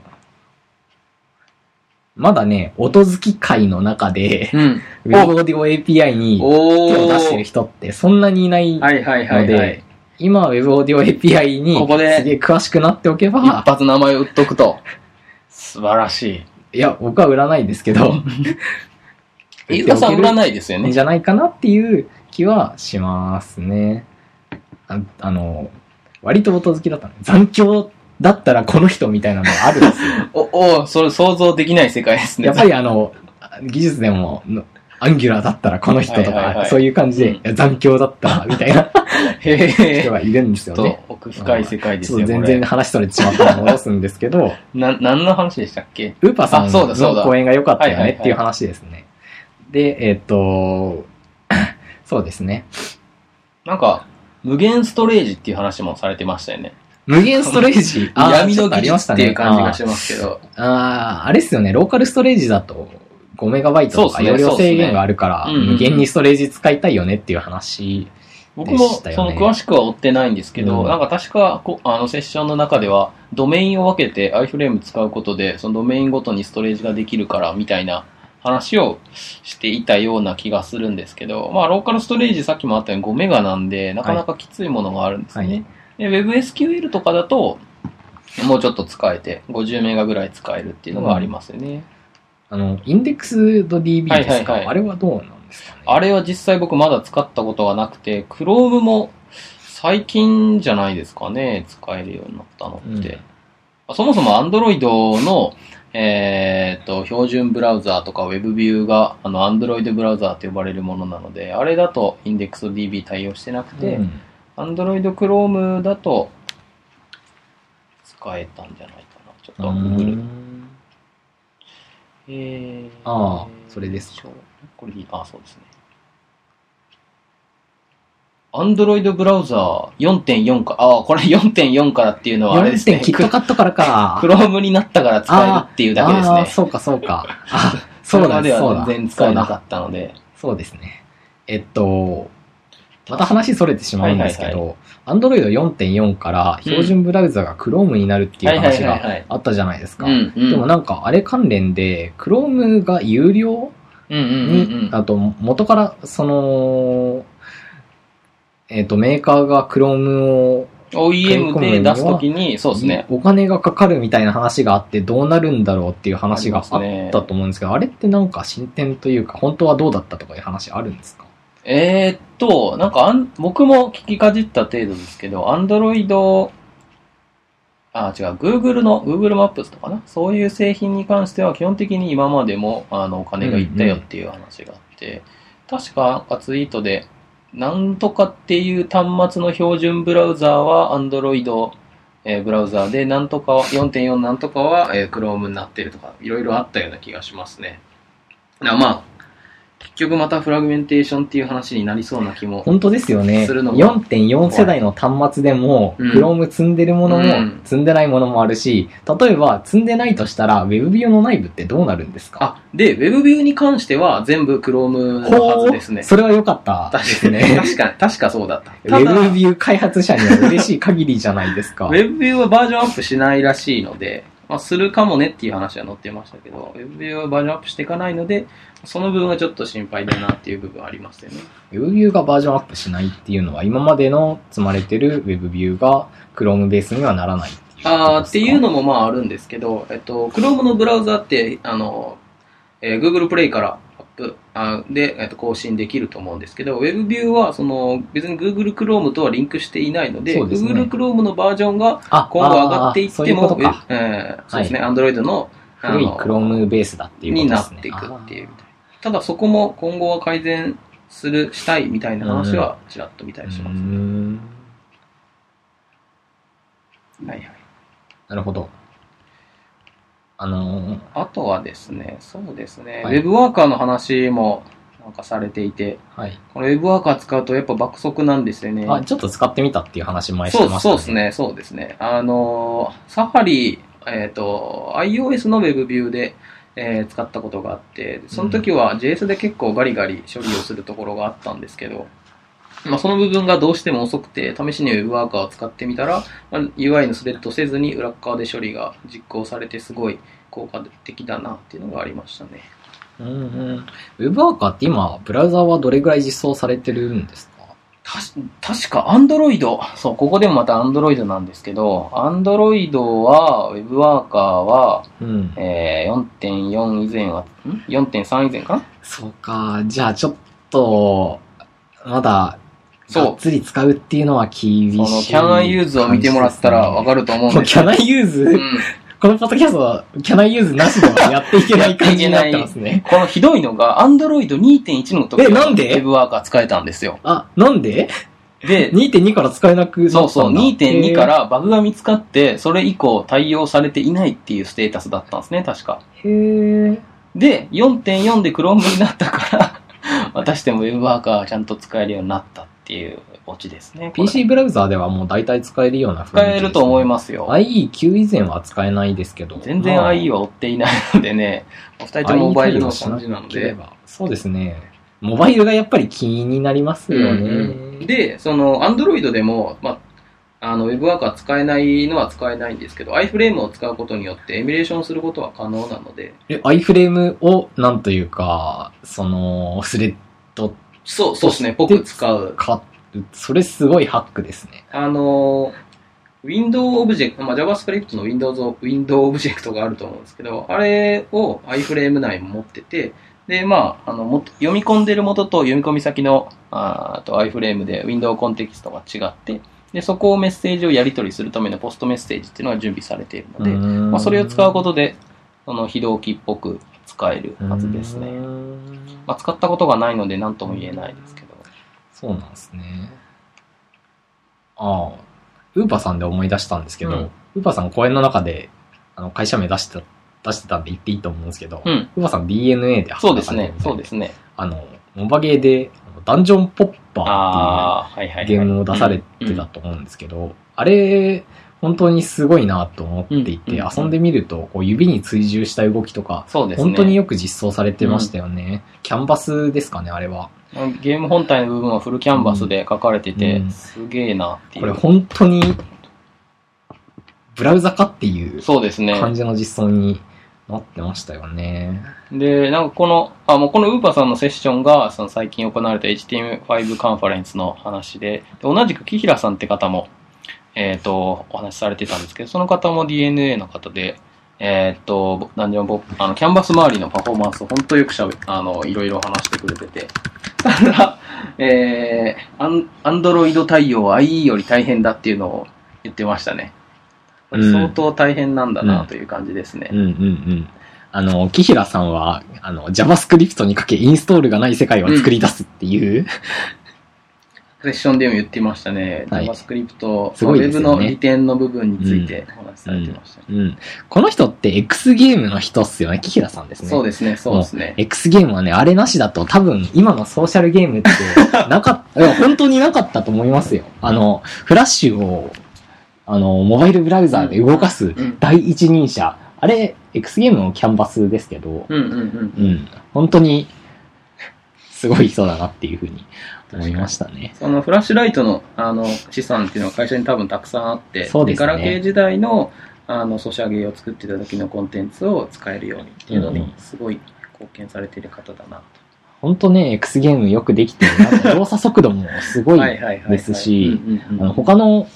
Speaker 1: まだね、音好き界の中で、
Speaker 2: うん。
Speaker 1: Web Audio API に手
Speaker 2: お
Speaker 1: を出してる人ってそんなにいない
Speaker 2: はいはいはい
Speaker 1: ので
Speaker 2: はい。、
Speaker 1: 今 Web Audio API に
Speaker 2: ここです
Speaker 1: げえ詳しくなっておけ
Speaker 2: 一
Speaker 1: ば、
Speaker 2: 発名前打っとくと。素晴らし
Speaker 1: いや、僕は売らないですけど、
Speaker 2: い。飯塚さん売らないですよね。
Speaker 1: じゃないかなっていう気はしますね。ああの、割と音好きだったの。残響だったらこの人みたいなのがあるんですよ。
Speaker 2: お、お、それ想像できない世界ですね。
Speaker 1: やっぱりあの、技術でも、のアンギュラーだったらこの人とか、そういう感じで、
Speaker 2: うん
Speaker 1: 残響だったらみたいな 人。がいるんですよ
Speaker 2: と
Speaker 1: ね。
Speaker 2: 奥深い世界ですよ、
Speaker 1: ちょっと全。然話それてしまったので戻すんですけど、
Speaker 2: な、何の話でしたっけ？
Speaker 1: ウーパーさんの講演が良かったよねっていう話ですね。で、えっ、と、そうですね。
Speaker 2: なんか、無限ストレージっていう話もされてましたよね。
Speaker 1: 無限ストレージ、あー
Speaker 2: 闇の技
Speaker 1: ちょっとありましたね。
Speaker 2: 術っていう感じがしますけど。
Speaker 1: あー。あー、あれっすよね、ローカルストレージだと5メガバイトとか容量制限があるから、無限にストレージ使いたいよねっていう話。
Speaker 2: 僕も
Speaker 1: でしたよね。
Speaker 2: その詳しくは追ってないんですけど、
Speaker 1: うん。
Speaker 2: なんか確かこあのセッションの中ではドメインを分けて iFrame 使うことでそのドメインごとにストレージができるからみたいな話をしていたような気がするんですけど、まあローカルストレージさっきもあったように5メガなんでなかなかきついものがあるんですね。
Speaker 1: はい
Speaker 2: で WebSQL とかだともうちょっと使えて50メガぐらい使えるっていうのがありますよね。
Speaker 1: あの、インデックス .db ですか、
Speaker 2: はいはいはい
Speaker 1: あれはどうなんですかね？
Speaker 2: あれは実際僕まだ使ったことがなくて、Chrome も最近じゃないですかね、使えるようになったのって。そもそも Android の、えーっと、標準ブラウザーとか WebView があの Android ブラウザーと呼ばれるものなので、あれだと IndexDB 対応してなくて、
Speaker 1: うん
Speaker 2: Android Chrome だと使えたんじゃないかな。ちょっと
Speaker 1: う
Speaker 2: Google。
Speaker 1: ん
Speaker 2: えー
Speaker 1: ああそれですか
Speaker 2: これでいいあ、そうですね。Android ブラウザー4.4か、ああ、これ4.4からっていうのはあれです
Speaker 1: 4点
Speaker 2: ね。
Speaker 1: キットカットからか。
Speaker 2: Chrome になったから使えるっていうだけですね。
Speaker 1: そうか、そうか。あ、そうだ、
Speaker 2: で
Speaker 1: そうだ。
Speaker 2: は全然使えなかったので。
Speaker 1: そうですね。えっと、また話それてしまうんですけ
Speaker 2: はい
Speaker 1: ど、Android 4.4から標準ブラウザが Chrome になるっていう話があったじゃないですか。でもなんかあれ関連で、Chrome が有料
Speaker 2: うんうんうんう
Speaker 1: に、
Speaker 2: ん。
Speaker 1: あと元からその、えっと、メーカーが Chrome を
Speaker 2: OEM で出すときに、そうですね。
Speaker 1: お金がかかるみたいな話があってどうなるんだろうっていう話があったと思うんですけど、あれってなんか進展というか、本当はどうだったとかいう話あるんですか？
Speaker 2: えーっと、なんかあん、僕も聞きかじった程度ですけど、Android、あ、違う、Google の、Google マップスとかな？そういう製品に関しては基本的に今までも、あの、お金がいったよっていう話があって、確か、なんかツイートで、なんとかっていう端末の標準ブラウザーは Android、えーブラウザーで、なんとかは、4.4なんとかは、えー Chrome になってるとか、いろいろあったような気がしますね。まあ、結局またフラグメンテーションっていう話になりそうな気も。
Speaker 1: 本当ですよね。
Speaker 2: するのも
Speaker 1: 4.4世代の端末でも、
Speaker 2: うん
Speaker 1: Chrome 積んでるものも、
Speaker 2: うん
Speaker 1: 積んでないものもあるし、例えば積んでないとしたら、WebView の内部ってどうなるんですか？
Speaker 2: あ、で、WebView に関しては全部 Chrome のはずですね。
Speaker 1: それは良かったですね。
Speaker 2: 確かに、確かそうだった。ただ、
Speaker 1: WebView 開発者には嬉しい限りじゃないですか。
Speaker 2: WebView はバージョンアップしないらしいので、まあ、するかもねっていう話は載ってましたけど、WebView はバージョンアップしていかないので、その部分はちょっと心配だなっていう部分はありますよね。
Speaker 1: WebView がバージョンアップしないっていうのは、今までの積まれてる WebView が Chrome ベースにはならないってい
Speaker 2: あーっていうのもまああるんですけど、えっと、Chrome のブラウザって、あの、えー Google プレイからプあで、えっと、更新できると思うんですけど、WebView はその別に Google Chrome とはリンクしていないので、
Speaker 1: ですね
Speaker 2: Google Chrome のバージョンが
Speaker 1: あ
Speaker 2: 今後上がっていっても、
Speaker 1: いう。
Speaker 2: えーそうですね、Android のあ
Speaker 1: 古い
Speaker 2: の
Speaker 1: Chrome ベースだっていうこ
Speaker 2: に
Speaker 1: とですね。
Speaker 2: なっていくっていう。ただそこも今後は改善する、したいみたいな話はちらっと見たりしますね。
Speaker 1: ん
Speaker 2: はいはい。
Speaker 1: なるほど。あのー
Speaker 2: あとはですね、そうですね、
Speaker 1: はい
Speaker 2: ウェブワーカーの話もなんかされていて、
Speaker 1: はい。
Speaker 2: このウェブワーカー使うとやっぱ爆速なんですよね。
Speaker 1: あ、ちょっと使ってみたっていう話前して
Speaker 2: そう
Speaker 1: ましたね。
Speaker 2: そうですね、そうですね。あのー、サファリ、えっ、と、iOS の Web ビューで、えー使ったことがあって、その時は JS で結構ガリガリ処理をするところがあったんですけど、まあ、その部分がどうしても遅くて、試しに Web ワーカーを使ってみたら、まあ、UI のスレッドせずに裏っ側で処理が実行されてすごい効果的だなっていうのがありましたね。
Speaker 1: うんうん。ウェブワーカーって今、ブラウザーはどれぐらい実装されてるんですか？
Speaker 2: たし確か Android、そう、ここでもまた Android なんですけど、Android は、Web ワーカーは、
Speaker 1: うん。
Speaker 2: えー、4.4以前は、ん ?4.3 以前かな？
Speaker 1: そうか。じゃあちょっと、まだ、
Speaker 2: そう
Speaker 1: がっつり使うっていうのは厳しい
Speaker 2: その、Can I Use を見てもらったらわかると思うん
Speaker 1: もう
Speaker 2: ですよ。
Speaker 1: Can I use、
Speaker 2: うん
Speaker 1: このポッドキャストは Can I use なしではやっていけない感じになってますね。
Speaker 2: このひどいのが、Android 2.1の時
Speaker 1: えなんで
Speaker 2: ？Web ワーカー使えたんですよ。
Speaker 1: あ、なんで？
Speaker 2: で、
Speaker 1: 2.2から使えなくなったんだ
Speaker 2: そうそう、2.2か。
Speaker 1: へ
Speaker 2: らバグが見つかって、それ以降対応されていないっていうステータスだったんですね、確か。
Speaker 1: ーへー
Speaker 2: で、4.4で Chrome になったから、またしても Web ワーカーちゃんと使えるようになったっていうオチですね。
Speaker 1: PC ブラウザーではもう大体使えるような
Speaker 2: 使えると思い
Speaker 1: ま
Speaker 2: ますよ。
Speaker 1: IE9 以前は使えないですけど。
Speaker 2: 全然 IE は追っていないのでね、お二人ともモバイルの感じなので。
Speaker 1: そうですね。モバイルがやっぱり気になりますよね。
Speaker 2: うんで、その、Android でも、まあ、あの、Web ワーカー使えないのは使えないんですけど、iFrame を使うことによってエミュレーションすることは可能なので、
Speaker 1: え、iFrame を、なんというか、その、スレッド
Speaker 2: そう、そうですね、ぽく使う。
Speaker 1: か、それすごいハックですね。
Speaker 2: あの、Window Object、まあ、JavaScript の Windows、Window Object があると思うんですけど、あれを iFrame 内も持ってて、で、まあ、あの、も読み込んでる元と読み込み先の、ああと iFrame で Window コンテキストが違って、で、そこをメッセージをやり取りするためのポストメッセージっていうのが準備されているので、まあ、それを使うことで、その非同期っぽく使えるはずですね。まあ、使ったことがないので何とも言えないですけど。
Speaker 1: そうなんですね。ああ、ウーパーさんで思い出したんですけど、
Speaker 2: うん
Speaker 1: ウーパーさん講演の中で、あの、会社名出してた、出してたんで言っていいと思うんですけど、
Speaker 2: うん。
Speaker 1: ウーパーさん DNA で
Speaker 2: そうですね。そう
Speaker 1: す。
Speaker 2: ですね。
Speaker 1: あの、モバゲーで、ダンジョンポッパー。っていうゲームを出されてたと思うんですけど、あれ、本当にすごいなと思っていて、
Speaker 2: うんうん
Speaker 1: 遊んでみると、こう指に追従した動きとか、
Speaker 2: そうですね。
Speaker 1: 本当によく実装されてましたよね。キャンバスですかね、あれは。
Speaker 2: ゲーム本体の部分はフルキャンバスで書かれてて、
Speaker 1: うん
Speaker 2: すげえなってい
Speaker 1: これ
Speaker 2: う。
Speaker 1: 本当に、ブラウザかっていう
Speaker 2: そうですね。
Speaker 1: 感じの実装になってましたよね。
Speaker 2: で、なんかこの、あ、もうこのウーパーさんのセッションが、その最近行われた HTML5 カンファレンスの話で、で同じく木平さんって方も、えっ、と、お話しされてたんですけど、その方も DNA の方で、えっ、と、ダンジョンボップ、あの、キャンバス周りのパフォーマンスを本当よくしゃべ、あの、いろいろ話してくれてて、ただ、えー、アン、アンドロイド対応は IE より大変だっていうのを言ってましたね。これ相当大変なんだなという感じですね。
Speaker 1: うんうんうん。あの、木平さんは、あの、JavaScript にかけインストールがない世界を作り出すっていう、
Speaker 2: セッションでも言ってましたね。
Speaker 1: はい
Speaker 2: JavaScript、
Speaker 1: すごいですよね
Speaker 2: ウェブの利点の部分についてお話しされてましたね。
Speaker 1: うん。この人って X ゲームの人っすよね。キヒラさんですね。
Speaker 2: そうですね、そうですね。
Speaker 1: X ゲームはね、あれなしだと多分今のソーシャルゲームってなかった、いや本当になかったと思いますよ。あの、フラッシュを、あの、モバイルブラウザーで動かす
Speaker 2: ん
Speaker 1: 第一人者。あれ、X ゲームのキャンバスですけど、
Speaker 2: うんうんうん。
Speaker 1: うん。本当に、すごい人だなっていうふうに思いましたね。
Speaker 2: そのフラッシュライトのあの資産っていうのは会社に多分たくさんあって、
Speaker 1: そうですね
Speaker 2: ガラケー時代のあのソシャゲを作ってた時のコンテンツを使えるようにっていうのにすごい貢献されている方だなと。
Speaker 1: 本当ね、X ゲームよくできてるな。動作速度もすごい ですし、他の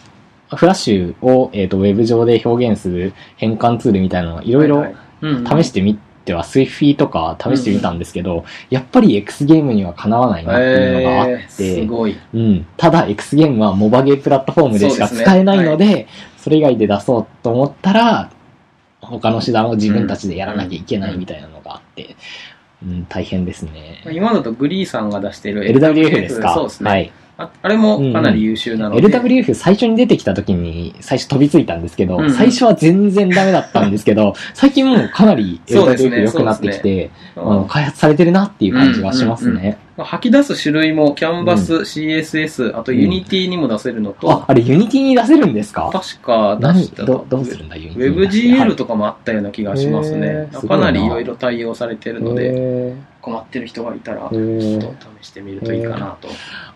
Speaker 1: フラッシュを、えー、とウェブ上で表現する変換ツールみたいなのいろいろ試してみては、スイフィーとか試してみたんですけど、やっぱり X ゲームにはかなわないなっていうのがあっ
Speaker 2: えー
Speaker 1: て、
Speaker 2: すごい。
Speaker 1: うん、ただ X ゲームはモバゲープラットフォームでしか使えないので、それ以外で出そうと思ったら、他の手段を自分たちでやらなきゃいけないみたいなのがあって、うん、大変ですね。
Speaker 2: 今だと GREE さんが出してる
Speaker 1: LWF ですか？
Speaker 2: そうですね。
Speaker 1: はい。
Speaker 2: ああれもかなり優秀なので。
Speaker 1: LWF 最初に出てきた時に最初飛びついたんですけど、
Speaker 2: うんうん。
Speaker 1: 最初は全然ダメだったんですけど、最近もうかなり LWF 良くなってきて、
Speaker 2: うん
Speaker 1: あの開発されてるなっていう感じがしますね。
Speaker 2: 吐き出す種類も Canvas、CSS、あと Unity にも出せるのと、
Speaker 1: あ、あれ Unity に出せるんですか？
Speaker 2: 確か出
Speaker 1: 何
Speaker 2: した。
Speaker 1: どどうするんだ Unity
Speaker 2: WebGL とかもあったような気がしますね。かなりいろいろ対応されてるので、
Speaker 1: へ
Speaker 2: 困ってる人がいたら、ち
Speaker 1: ー
Speaker 2: ょっと試してみるといいかなと。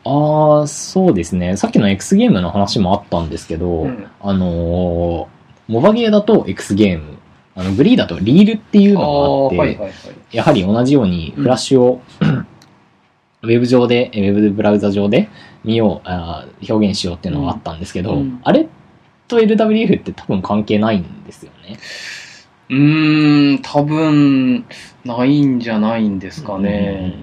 Speaker 1: ああ、そうですね。さっきの X ゲームの話もあったんですけど、
Speaker 2: うん
Speaker 1: あのーモバゲーだと X ゲーム、あのグリーだとリールっていう
Speaker 2: あ
Speaker 1: のがあって、
Speaker 2: ーはいはいはい。
Speaker 1: やはり同じようにフラッシュを、ウェブ上で、ウェブブラウザ上で見よう、あー表現しようっていうのがあったんですけど、
Speaker 2: うんうん
Speaker 1: あれと LWF って多分関係ないんですよね。
Speaker 2: うーん、多分、ないんじゃないんですかね。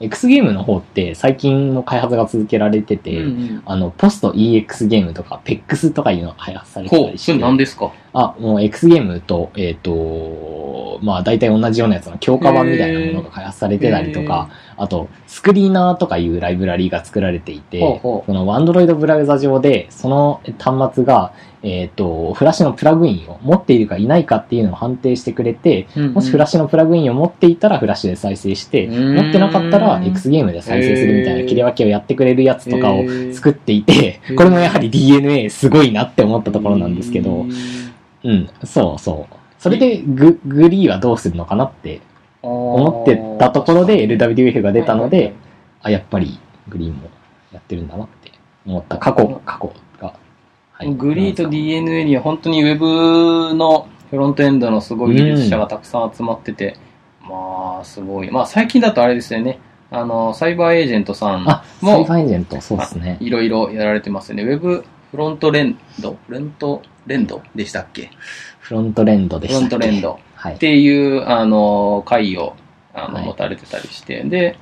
Speaker 1: うん。X ゲームの方って最近も開発が続けられてて、
Speaker 2: うん
Speaker 1: あの、ポスト EX ゲームとか PEX とかいうのが開発されてた
Speaker 2: ほう、それ
Speaker 1: りして、
Speaker 2: 何ですか？
Speaker 1: あ、もう X ゲームと、えっ、と、まあ大体同じようなやつの強化版みたいなものが開発されてたりとか、あと、スクリーナーとかいうライブラリーが作られていて、
Speaker 2: ほうほう。
Speaker 1: その Android ブラウザ上で、その端末が、えっ、と、フラッシュのプラグインを持っているかいないかっていうのを判定してくれて、もしフラッシュのプラグインを持っていたらフラッシュで再生して、
Speaker 2: うん。
Speaker 1: 持ってなかったら X ゲームで再生するみたいな切り分けをやってくれるやつとかを作っていてこれもやはり DNA すごいなって思ったところなんですけど、うん、そうそう。それでググリーはどうするのかなって思ってたところで LWF が出たので、あ、やっぱりグリーンもやってるんだなって思った過去、過去が。はい
Speaker 2: グリーと DNA には本当にウェブのフロントエンドのすごい技術者がたくさん集まってて、まあ、すごい。まあ、最近だとあれですよね。あの、サイバーエージェントさん
Speaker 1: あ、サ
Speaker 2: も
Speaker 1: イバーエージェント、そうですね。
Speaker 2: いろいろやられてますよね。ウェブフロントレンド、フロントレンドでしたっけ？
Speaker 1: フロントレンドで
Speaker 2: フロ
Speaker 1: したっけ？
Speaker 2: ントレンド
Speaker 1: はい
Speaker 2: っ。ていう、あの、会を、あの、
Speaker 1: はい
Speaker 2: 持たれてたりして。で、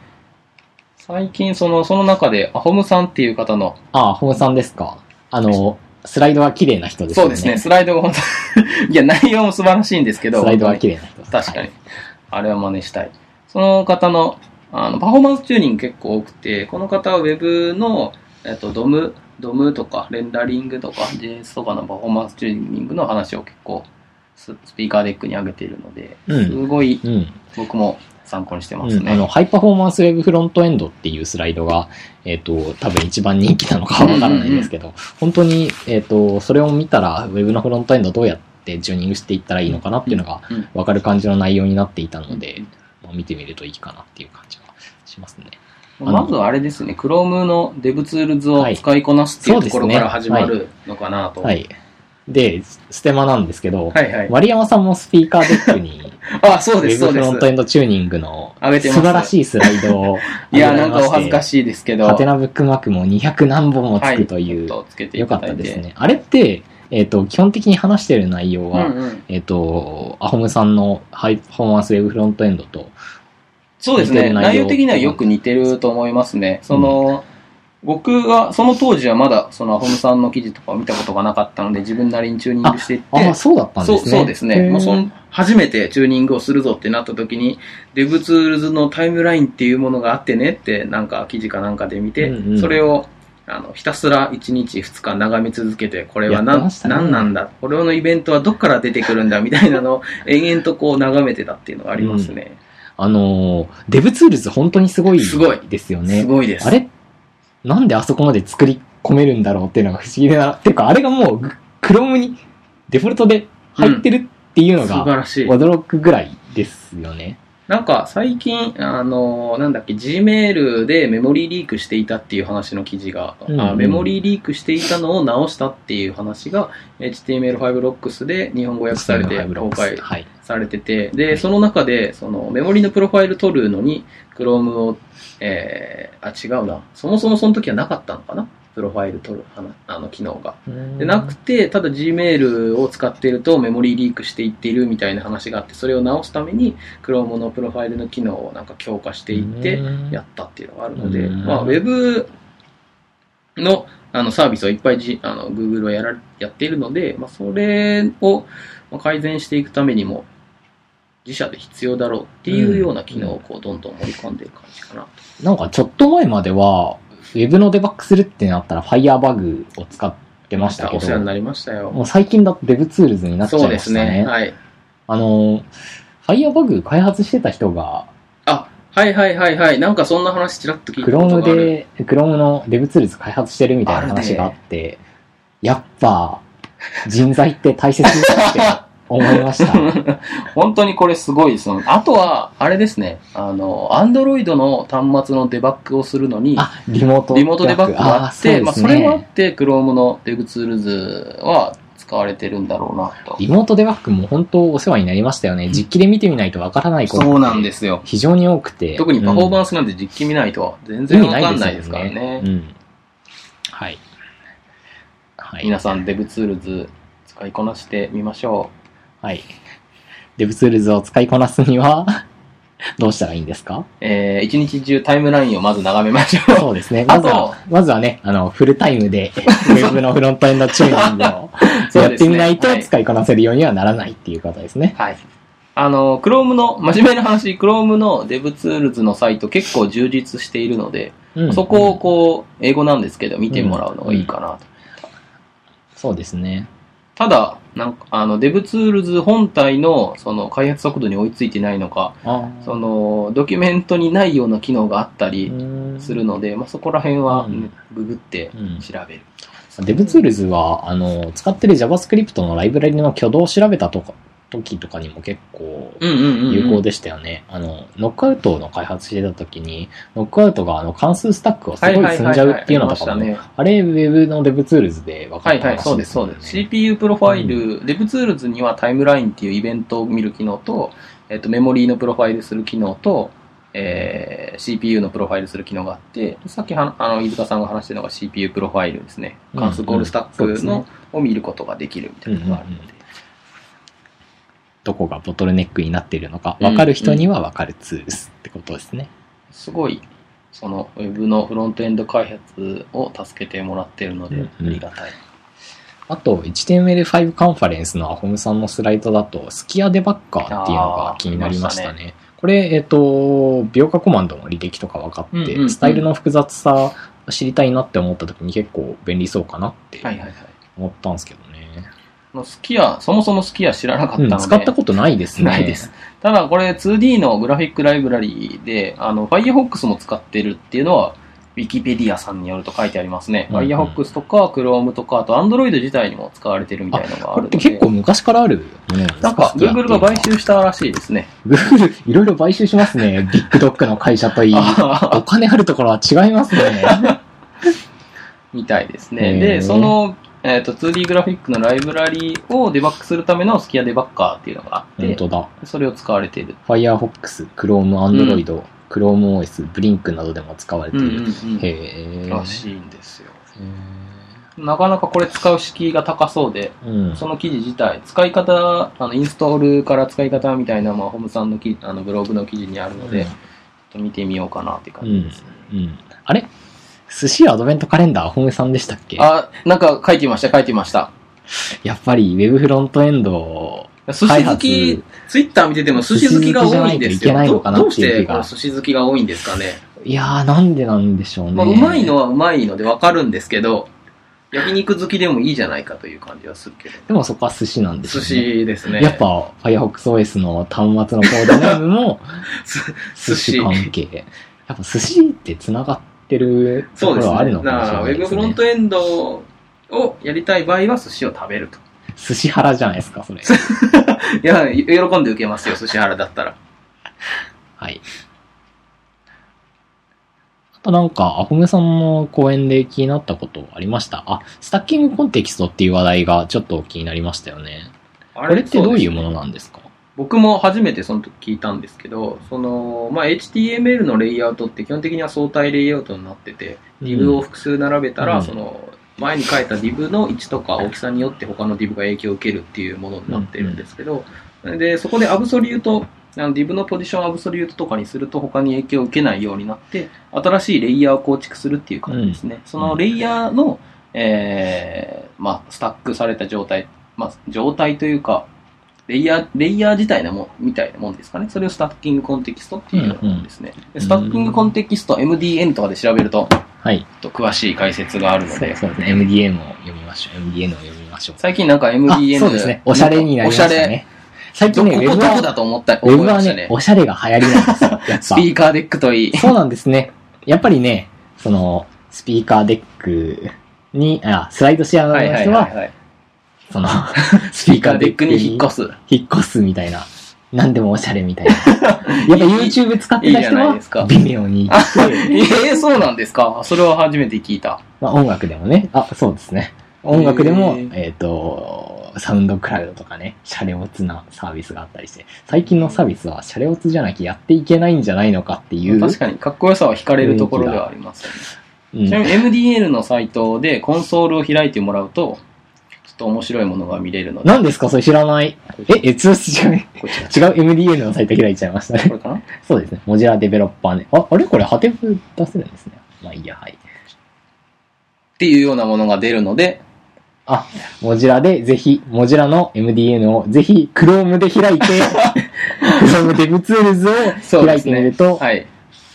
Speaker 2: 最近その、その中で、アホムさんっていう方の、
Speaker 1: あ、ホムさんですか。あの、スライドが綺麗な人ですよね。
Speaker 2: そうですね、スライドが本当 いや、内容も素晴らしいんですけど、
Speaker 1: スライドが
Speaker 2: 本当に
Speaker 1: 綺麗な人です。
Speaker 2: 確かに
Speaker 1: はい。
Speaker 2: あれは真似したい。その方の、あの、パフォーマンスチューニング結構多くて、この方は Web の、えっと、ドム、ドムとか、レンダリングとか、JS とかのパフォーマンスチューニングの話を結構、ススピーカーデックに上げているので、
Speaker 1: うん
Speaker 2: すごい
Speaker 1: うん。
Speaker 2: 僕も参考にしてます
Speaker 1: うん、あ
Speaker 2: ね。
Speaker 1: の、ハイパフォーマンスウェブフロントエンドっていうスライドが、えっ、と、多分一番人気なのかはわからないんですけど、本当に、えっ、と、それを見たら、ウェブのフロントエンドどうやってチューニングしていったらいいのかなっていうのが
Speaker 2: うん
Speaker 1: わかる感じの内容になっていたので、まあ、見てみるといいかなっていう感じがしますね。
Speaker 2: まずはあれですね、Chrome の DevTools を使いこなすっていうところから始まるのかなと。
Speaker 1: はい。で、ステマなんですけど、
Speaker 2: はいはい。
Speaker 1: 丸山さんもスピーカーデックに、
Speaker 2: あ、そう
Speaker 1: ウ
Speaker 2: です、そうです
Speaker 1: フロン。トエンドチューニングの素晴らしいスライドを
Speaker 2: いや、なんかお恥ずか
Speaker 1: い。
Speaker 2: しいですけど。
Speaker 1: ハテナブックマークも200何本もつ
Speaker 2: はい
Speaker 1: くという、
Speaker 2: ちょっとつけてい
Speaker 1: よか。ったですね。あれって、えっ、と、基本的に話している内容
Speaker 2: うん
Speaker 1: は、
Speaker 2: うん。
Speaker 1: えっ、と、アホムさんのハイパフォーマンスウェブフロントエンドと、
Speaker 2: そうですね。
Speaker 1: 内容
Speaker 2: 的にはよく似てると思いますね。その、僕が、その当時はまだ、そのアホムさんの記事とかを見たことがなかったので、自分なりにチューニングしていって、
Speaker 1: ああ、そうだったんですね。
Speaker 2: そうそうですね。もうそん初めてチューニングをするぞってなった時に、DevTools のタイムラインっていうものがあってねって、なんか記事かなんかで見て、
Speaker 1: うんうん
Speaker 2: それをあの、ひたすら1日2日眺め続けて、これは何、
Speaker 1: ね
Speaker 2: 何なんだ？これのイベントはどっから出てくるんだ？みたいなのを延々とこう眺めてたっていうのがありますね。
Speaker 1: あのー DevTools 本当にすごい
Speaker 2: すごい
Speaker 1: ですよね。
Speaker 2: すごいです。
Speaker 1: あれ？なんであそこまで作り込めるんだろうっていうのが不思議だな。っていうか、あれがもう、 Chrome にデフォルトで入ってるっていうの
Speaker 2: 素晴
Speaker 1: が、
Speaker 2: らしい。
Speaker 1: 驚くぐらいですよね。
Speaker 2: なんか最近、あの、なんだっけ、Gmail でメモリーリークしていたっていう話の記事が、
Speaker 1: うんうん
Speaker 2: あメモリーリークしていたのを直したっていう話が HTML5 Rocks で日本語訳されて公開
Speaker 1: はい。
Speaker 2: されてて、で、その中で、そのメモリのプロファイル取るのに Chrome を、えー、あ、違うな。そもそもその時はなかったのかな？プロファイル取るあのあの機能が。でなくて、ただ Gmail を使っているとメモリーリークしていっているみたいな話があって、それを直すために Chrome のプロファイルの機能をなんか強化していってやったっていうのがあるので、
Speaker 1: うん
Speaker 2: まあ、Web のあのサービスをいっぱい、G、あの Google はやらやっているので、まあ、それをまあ改善していくためにも自社で必要だろうっていうような機能をこうどんどん盛り込んでいる感じかな。
Speaker 1: なんかちょっと前までは、ウェブのデバッグするってなったら Firebug を使ってましたけど、
Speaker 2: お世話になりましたよ。
Speaker 1: もう最近だと DevTools になっちゃい
Speaker 2: そうです
Speaker 1: ましたね。
Speaker 2: ね。はい。
Speaker 1: あの、Firebug 開発してた人が、
Speaker 2: あ、はいはいはいはい。なんかそんな話ちらっと聞いたことがある。
Speaker 1: で、Chrome の DevTools 開発してるみたいな話があって、やっぱ、人材って大切だって思いました。
Speaker 2: 本当にこれすごいですよ。あとは、あれですね。あの、Android の端末のデバッグをするのに、
Speaker 1: あ、リモート。
Speaker 2: リモートデバッグがあって、まあ、それもあっ
Speaker 1: ね。
Speaker 2: て、Chrome の DevTools は使われてるんだろうなと。
Speaker 1: リモートデバッグも本当お世話になりましたよね。実機で見てみないとわからないこと。
Speaker 2: そうなんですよ。
Speaker 1: 非常に多くて。
Speaker 2: 特にパフォーマ
Speaker 1: ン
Speaker 2: ンスなんて実機見ないと全
Speaker 1: 意
Speaker 2: 然わかんないですからね。
Speaker 1: うん。はい。はい。
Speaker 2: 皆さん DevTools 使いこなしてみましょ
Speaker 1: はい。 DevTools を使いこなすには、どうしたらいいんですか？
Speaker 2: う。えー、一日中タイムラインをまず眺めましょう。
Speaker 1: そうですね。まずは、まずはね、あの、フルタイムで、ウェブのフロントエンドチューニングをやってみないと
Speaker 2: はい
Speaker 1: 使いこなせるようにはならないっていうことですね。
Speaker 2: はい。あの、Chrome の、真面目な話、Chrome の DevTools のサイト結構充実しているので、
Speaker 1: うん
Speaker 2: そこをこう、英語なんですけど、見てもらうのがいいかなと。
Speaker 1: そうですね。
Speaker 2: ただ、なんか、あの、DevTools 本体の、その、開発速度に追いついてないのか、
Speaker 1: あ
Speaker 2: その、ドキュメントにないような機能があったりするので、まあ、そこら辺は、
Speaker 1: うん。
Speaker 2: ググって
Speaker 1: うん。
Speaker 2: 調べる。
Speaker 1: DevTools は、あの、使ってる JavaScript のライブラリの挙動を調べたとか、時とかにも結構
Speaker 2: うんうんうんうん。
Speaker 1: 有効でしたよね。あの、 Knockout の開発してた時に、 Knockout があの関数スタックをすごい積んじゃうっていうのとかも、
Speaker 2: ね
Speaker 1: あれ、ウェブの DevTools で分かった
Speaker 2: はいはい、そうです、そうです。CPU プロファイル、DevTools にはタイムラインっていうイベントを見る機能と、えっと、メモリーのプロファイルする機能と、えー CPU のプロファイルする機能があって、さっきはあの飯塚さんが話してるのが CPU プロファイルですね。関数コールスタックの、を見ることができるみたいなのがあるので。
Speaker 1: どこがボトルネックになっているのか、分かる人には分かるツールってことですね。
Speaker 2: すごい、その Web のフロントエンド開発を助けてもらってるので、
Speaker 1: うんうん
Speaker 2: ありがたい。
Speaker 1: あと、HTML5 カンファレンスのアホムさんのスライドだと、 Skia debugger っていうのが気になりました
Speaker 2: あー
Speaker 1: ね。これ、えっ、と、描画コマンドの履歴とか分かって、
Speaker 2: うんうんうん
Speaker 1: スタイルの複雑さ知りたいなって思った時に結構便利そうかなって。思ったんですけどね。
Speaker 2: のスキア、そもそもスキア知らなかった
Speaker 1: うん、
Speaker 2: ので、
Speaker 1: 使ったことないですね。
Speaker 2: ないです。。ただこれ 2D のグラフィックライブラリーで、あの、Firefox も使ってるっていうのは、Wikipedia さんによると書いてありますね。
Speaker 1: うんうん
Speaker 2: Firefox とか Chrome とか、あと Android 自体にも使われてるみたいなのがあ
Speaker 1: これって
Speaker 2: るので。
Speaker 1: 結構昔からあるものなんか
Speaker 2: Google が買
Speaker 1: し
Speaker 2: 収したらしいですね。
Speaker 1: Google いろいろ買収しますね。ビッグドッグの会社といい。お
Speaker 2: あ
Speaker 1: 金あるところは違いますね。
Speaker 2: みたいです
Speaker 1: へ
Speaker 2: ね。
Speaker 1: ー
Speaker 2: で、その、えっ、と、2D グラフィックのライブラリーをデバッグするためのスキアデバッカーっていうのがあって、
Speaker 1: 本当だ。
Speaker 2: それを使われている。
Speaker 1: Firefox、Chrome、Android、ChromeOS、Blink などでも使われている。
Speaker 2: うんうん
Speaker 1: へー
Speaker 2: らしいんですよ。
Speaker 1: へ
Speaker 2: なかなかこれ使う敷居が高そうで、
Speaker 1: ーうん。
Speaker 2: その記事自体、使い方、あの、インストールから使い方みたいな、まあ、ホームさんのきあのブログの記事にあるので、ちょっと見てみようかなって感じですね。
Speaker 1: うん。うん。あれ？寿司アドベントカレンダー、本さんでしたっけ？
Speaker 2: あ、なんか書いてました、書いてました。
Speaker 1: やっぱり、ウェブフロントエンド、
Speaker 2: 寿司好き、ツイッター見てても寿司好きが多いんです
Speaker 1: け
Speaker 2: どどうして寿司好きが多いんですかね。
Speaker 1: いやー、なんでなんでしょうね。
Speaker 2: まあ、うまいのはうまいのでわかるんですけど、焼肉好きでもいいじゃないかという感じはするけど。
Speaker 1: でもそこは寿司なんですね。
Speaker 2: 司ですね。
Speaker 1: やっぱ、FirefoxOS の端末のコードネームも
Speaker 2: 寿
Speaker 1: 司。関係。やっぱ寿司って繋がってると
Speaker 2: そうですね。
Speaker 1: ころはあるのかもしれないですね。
Speaker 2: フロントエンドをやりたい場合は寿司を食べると。
Speaker 1: 寿司腹じゃないですか、それ。
Speaker 2: いや、喜んで受けますよ、寿司腹だったら。
Speaker 1: はい。あとなんか、アホメさんの講演で気になったことありました？あ、スタッキングコンテキストっていう話題がちょっと気になりましたよね。
Speaker 2: あ
Speaker 1: これってどういうも
Speaker 2: の
Speaker 1: のなんですか？
Speaker 2: 僕も初めてその時聞いたんですけど、その、まあ、HTML のレイアウトって基本的には相対レイアウトになってて、div を複数並べたら、
Speaker 1: うん。
Speaker 2: その、前に書いた div の位置とか大きさによって他の div が影響を受けるっていうものになってるんですけど、で、そこでアブソリュート、あの div のポジションアブソリュートとかにすると他に影響を受けないようになって、新しいレイヤーを構築するっていう感じですね。そのレイヤーの、えー、まあ、スタックされた状態、まあ、状態というか、レイヤー、レイヤー自体のもん、みたいなもんですかね。それをスタッキングコンテキストっていうもんですね。でスタッキングコンテキスト MDN とかで調べると、
Speaker 1: はい。
Speaker 2: と詳しい解説があるので、
Speaker 1: そうですね。MDN を読みましょう。MDN を読みましょう。
Speaker 2: 最近なんか
Speaker 1: あ
Speaker 2: MDN、
Speaker 1: そうですね。おしゃれになりました
Speaker 2: おしゃれ。
Speaker 1: ね。最近ね、ウェブは、
Speaker 2: だと思った、
Speaker 1: ウェブはね。おしゃれが流行りなんですよ。
Speaker 2: スピーカーデックといい。
Speaker 1: そうなんですね。やっぱりね、その、 Speaker Deck に、あ、 SlideShare の人は。その、
Speaker 2: Speaker Deck に引っ越す。
Speaker 1: 引っ越すみたいな。なんでもおしゃれみたいな。やっぱ YouTube 使ってた
Speaker 2: いいじゃ
Speaker 1: 人は
Speaker 2: ないですか、
Speaker 1: 微妙に
Speaker 2: えー、そうなんですか？それは初めて聞いた。
Speaker 1: まあ音楽でもね、あ、そうですね。音楽でもえっ、と、 SoundCloud とかね、シャレオツなサービスがあったりして、最近のサービスはシャレオツじゃなきゃやっていけないんじゃないのかっていう。
Speaker 2: 確かに、かっこよさは惹かれるところではありますよね。
Speaker 1: うん
Speaker 2: ちなみに MDN のサイトでコンソールを開いてもらうと、っと面白いものが見れるので。
Speaker 1: 何ですか？それ知らない？え、え、通知違う？違う MDN のサイト開いちゃいましたね。
Speaker 2: これかな？
Speaker 1: そうですね。モジュラデベロッパーね。あ、あれ？これ？ハテブ出せるんですね。まあいいや、はい。
Speaker 2: っていうようなものが出るので、
Speaker 1: あ、モジュラでぜひ、モジュラの MDN をぜひ Chrome で開いて、Chrome DevTools を開いてみると、
Speaker 2: はい。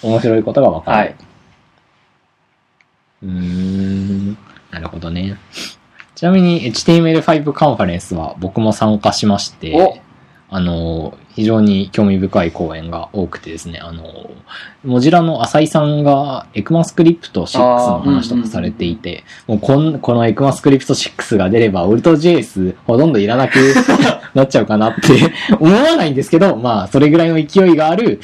Speaker 1: 面白いことがわかる。
Speaker 2: はい。
Speaker 1: うーん。なるほどね。ちなみに HTML5 カンファレンスは僕も参加しまして、
Speaker 2: お
Speaker 1: あの、非常に興味深い講演が多くてですね、あの、モジュラの浅井さんがエクマスクリプト6の話とかされていて、もうこんこのエクマスクリプト6が出れば、オルト JS ほとんどいらなく なっちゃうかなって 思わないんですけど、まあ、それぐらいの勢いがある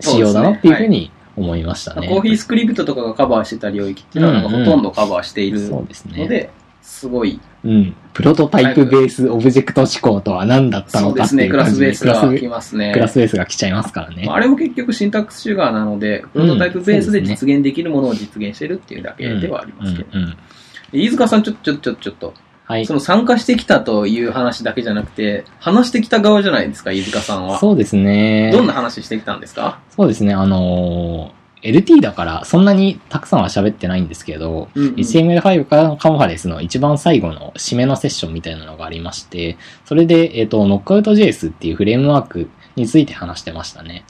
Speaker 1: 仕様だなっていうふうに思いましたね。
Speaker 2: コーヒースクリプトとかがカバーしてた領域っていうのは、
Speaker 1: うんうん
Speaker 2: ほとんどカバーしている
Speaker 1: そうですね。
Speaker 2: すごい。
Speaker 1: うん。プロトタイプベースオブジェクト思考とは何だったのかっていう
Speaker 2: クラ
Speaker 1: 感じで、
Speaker 2: スベースが
Speaker 1: クラス
Speaker 2: 来ますね。
Speaker 1: クラスベースが来ちゃいますからね
Speaker 2: まあ。あれも結局シンタックスシュガーなので、プロトタイプベースで実現できるものを実現してるっていうだけではありますけど。
Speaker 1: うんうんうん
Speaker 2: 飯塚さん、ちょっと、ちょっと、ちょっと、ちょっと。
Speaker 1: はい
Speaker 2: そ。の参加してきたという話だけじゃなくて、話してきた側じゃないですか、飯塚さんは。
Speaker 1: そうですね。
Speaker 2: どんな話してきたんですか？
Speaker 1: そうですね。あのー LT だからそんなにたくさんは喋ってないんですけど、
Speaker 2: うんうん
Speaker 1: HTML5 からカンファレンスの一番最後の締めのセッションみたいなのがありまして、それで、えっ、と、Knockout.js っていうフレームワークについて話してましたね。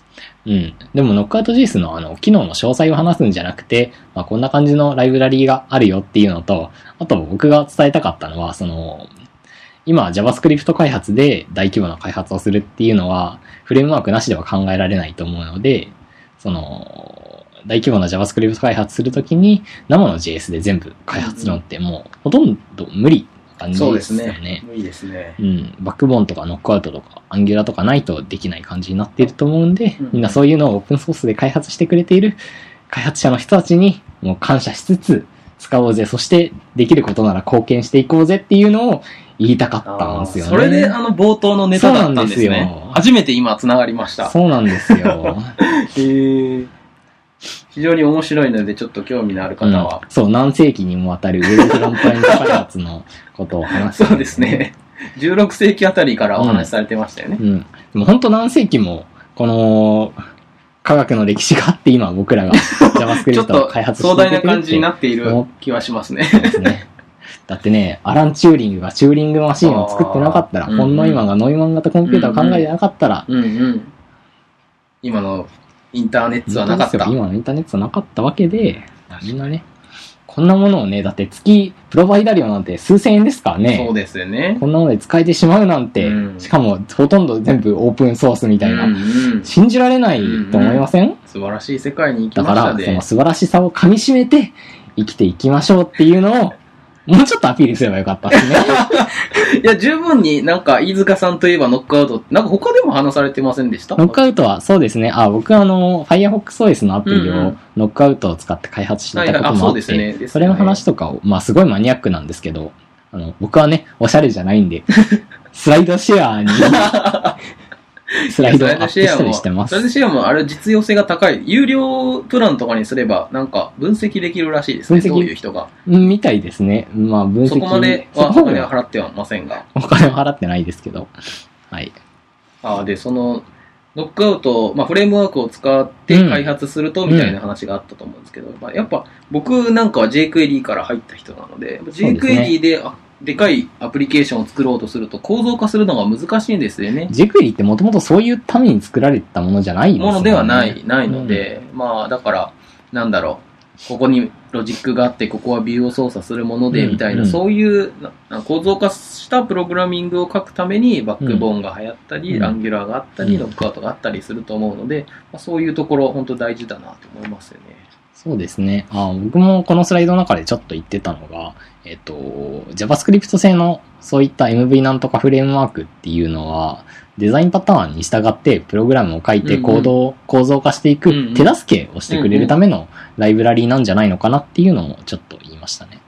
Speaker 1: うん。でも Knockout.js のあの、機能の詳細を話すんじゃなくて、まあ、こんな感じのライブラリーがあるよっていうのと、あと僕が伝えたかったのは、その、今 JavaScript 開発で大規模な開発をするっていうのは、フレームワークなしでは考えられないと思うので、その、大規模な JavaScript 開発するときに、生の JS で全部開発するのってもう、ほとんど無理な感じ
Speaker 2: そう
Speaker 1: で
Speaker 2: ですね
Speaker 1: すよね。。
Speaker 2: いいですね。
Speaker 1: うん。バックボーンとかノックアウトとか、アンギュラとかないとできない感じになっていると思うんで、
Speaker 2: うん
Speaker 1: みんなそういうのをオープンソースで開発してくれている開発者の人たちに、もう感謝しつつ、使おうぜ、そしてできることなら貢献していこうぜっていうのを言いたかったんですよね。
Speaker 2: それであの冒頭のネタだったんですね
Speaker 1: ですよ。
Speaker 2: 初めて今繋がりました。
Speaker 1: そうなんですよ。
Speaker 2: へえ。非常に面白いので、ちょっと興味のある方は。
Speaker 1: うんそう、何世紀にもわたるウェブフロントエンド開発のことを話してる
Speaker 2: そうです。ね。16世紀あたりからお話しされてましたよね。
Speaker 1: うん。でも本当何世紀も、この、科学の歴史があって今僕らが
Speaker 2: ちょっ
Speaker 1: JavaScript を
Speaker 2: と
Speaker 1: 開発して
Speaker 2: 壮大
Speaker 1: いけてるって
Speaker 2: な感じになっている気はしますね。
Speaker 1: ですね。だってね、アラン・チューリングがチューリングマシンを作ってなかったら、
Speaker 2: あー
Speaker 1: フォン・ノイマンがノイマン型コンピューターを考えてなかったら、
Speaker 2: うんうん。今のインターネットはなかった。
Speaker 1: 今のインターネットはなかったわけで、みんなね、こんなものをね、だって月、プロバイダ料なんて数千円ですからね。
Speaker 2: そうですよね。
Speaker 1: こんなので使えてしまうなんて、
Speaker 2: うん
Speaker 1: しかもほとんど全部オープンソースみたいな、
Speaker 2: うんうん
Speaker 1: 信じられないと思いません、
Speaker 2: 素晴らしい世界に行き
Speaker 1: だから、
Speaker 2: ましたね。
Speaker 1: その素晴らしさを噛み締めて生きていきましょうっていうのを、もうちょっとアピールすればよかったですね。
Speaker 2: いや、十分になんか、飯塚さんといえばノックアウト、なんか他でも話されてませんでした？
Speaker 1: ノックアウトは、そうですね。あ、僕はあの、Firefox OS のアプリをノックアウトを使って開発していたこともあって、
Speaker 2: そうですねね
Speaker 1: それの話とかを、まあすごいマニアックなんですけど、あの、僕はね、おしゃれじゃないんで、スライドシェアに、スライドをアップしたりしてます
Speaker 2: スライ。ドシェアもあれ実用性が高い。有料プランとかにすれば、なんか分析できるらしいですね。
Speaker 1: 分析
Speaker 2: どういう人が。
Speaker 1: うんみたいですね。まあ分析。
Speaker 2: そこまではお金
Speaker 1: で
Speaker 2: は払ってはませんが。
Speaker 1: お金は払ってないですけど。はい。
Speaker 2: あで、その、ノックアウト、まあ、フレームワークを使って開発すると、みたいな話があったと思うんですけど、まあ、やっぱ僕なんかは jQuery から入った人なので、
Speaker 1: そうですね
Speaker 2: jQuery であでかいアプリケーションを作ろうとすると構造化するのが難しいんですよね。
Speaker 1: ジェクリってもともとそういうために作られたものじゃないです
Speaker 2: ものではない、
Speaker 1: ね
Speaker 2: ないので、まあ、だから、なんだろう、ここにロジックがあって、ここはビューを操作するもので、
Speaker 1: うん
Speaker 2: みたいな、
Speaker 1: うん
Speaker 2: そういう構造化したプログラミングを書くために、バックボーンが流行ったり、
Speaker 1: うん
Speaker 2: アンギュラーがあったり、
Speaker 1: うん
Speaker 2: ノックアウトがあったりすると思うので、まあ、そういうところ、本当大事だなと思いますよね。
Speaker 1: そうですね。あ僕もこのスライドの中でちょっと言ってたのが、えっと、JavaScript 製のそういった MV なんとかフレームワークっていうのは、デザインパターンに従ってプログラムを書いて
Speaker 2: うんうん
Speaker 1: コードを構造化していく手助けをしてくれるためのライブラリーなんじゃないのかなっていうのをちょっと言いましたね。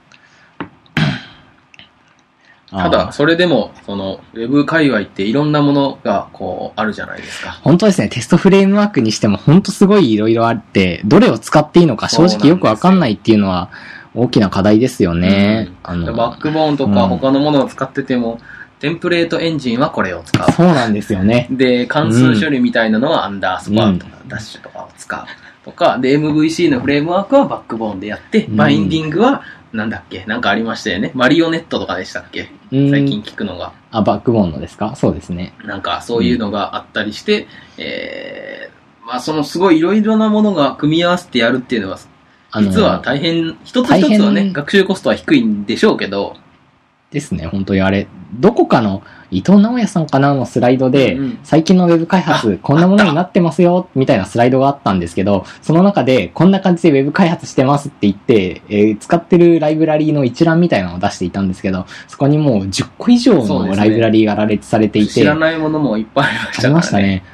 Speaker 2: ただ、それでも、その、ウェブ界隈っていろんなものが、こう、あるじゃないですか。
Speaker 1: 本当ですね、テストフレームワークにしても本当すごいいろいろあって、どれを使っていいのか正直よくわかんないっていうのは大きな課題ですよね。あの
Speaker 2: バックボーンとか
Speaker 1: うん
Speaker 2: 他のものを使ってても、テンプレートエンジンはこれを使う。
Speaker 1: そうなんですよね。
Speaker 2: で、関数処理みたいなのはアンダースコアとかダッシュとかを使う。とか、で、MVC のフレームワークはバックボーンでやって、
Speaker 1: うん
Speaker 2: バインディングは、なんだっけ？なんかありましたよね。マリオネットとかでしたっけ？
Speaker 1: うん
Speaker 2: 最近聞くのが。
Speaker 1: あ、バックボーンのですか？そうですね。
Speaker 2: なんかそういうのがあったりして、えー、まあそのすごいいろいろなものが組み合わせてやるっていうのは、実は大変、一つ一つはね、学習コストは低いんでしょうけど、
Speaker 1: ですね、本当にあれ。どこかの伊藤直也さんかなのスライドで、
Speaker 2: うん
Speaker 1: 最近のウェブ開
Speaker 2: あ
Speaker 1: 発、こんなものになってますよ、みたいなスライドがあったんですけど、その中で、こんな感じでウェブ開発してますって言って、えー使ってるライブラリーの一覧みたいなのを出していたんですけど、そこにもう10個以上のライブラリーが羅列されていて、
Speaker 2: 知らないものもいっぱいありまし
Speaker 1: あり
Speaker 2: たからね。
Speaker 1: ましたね。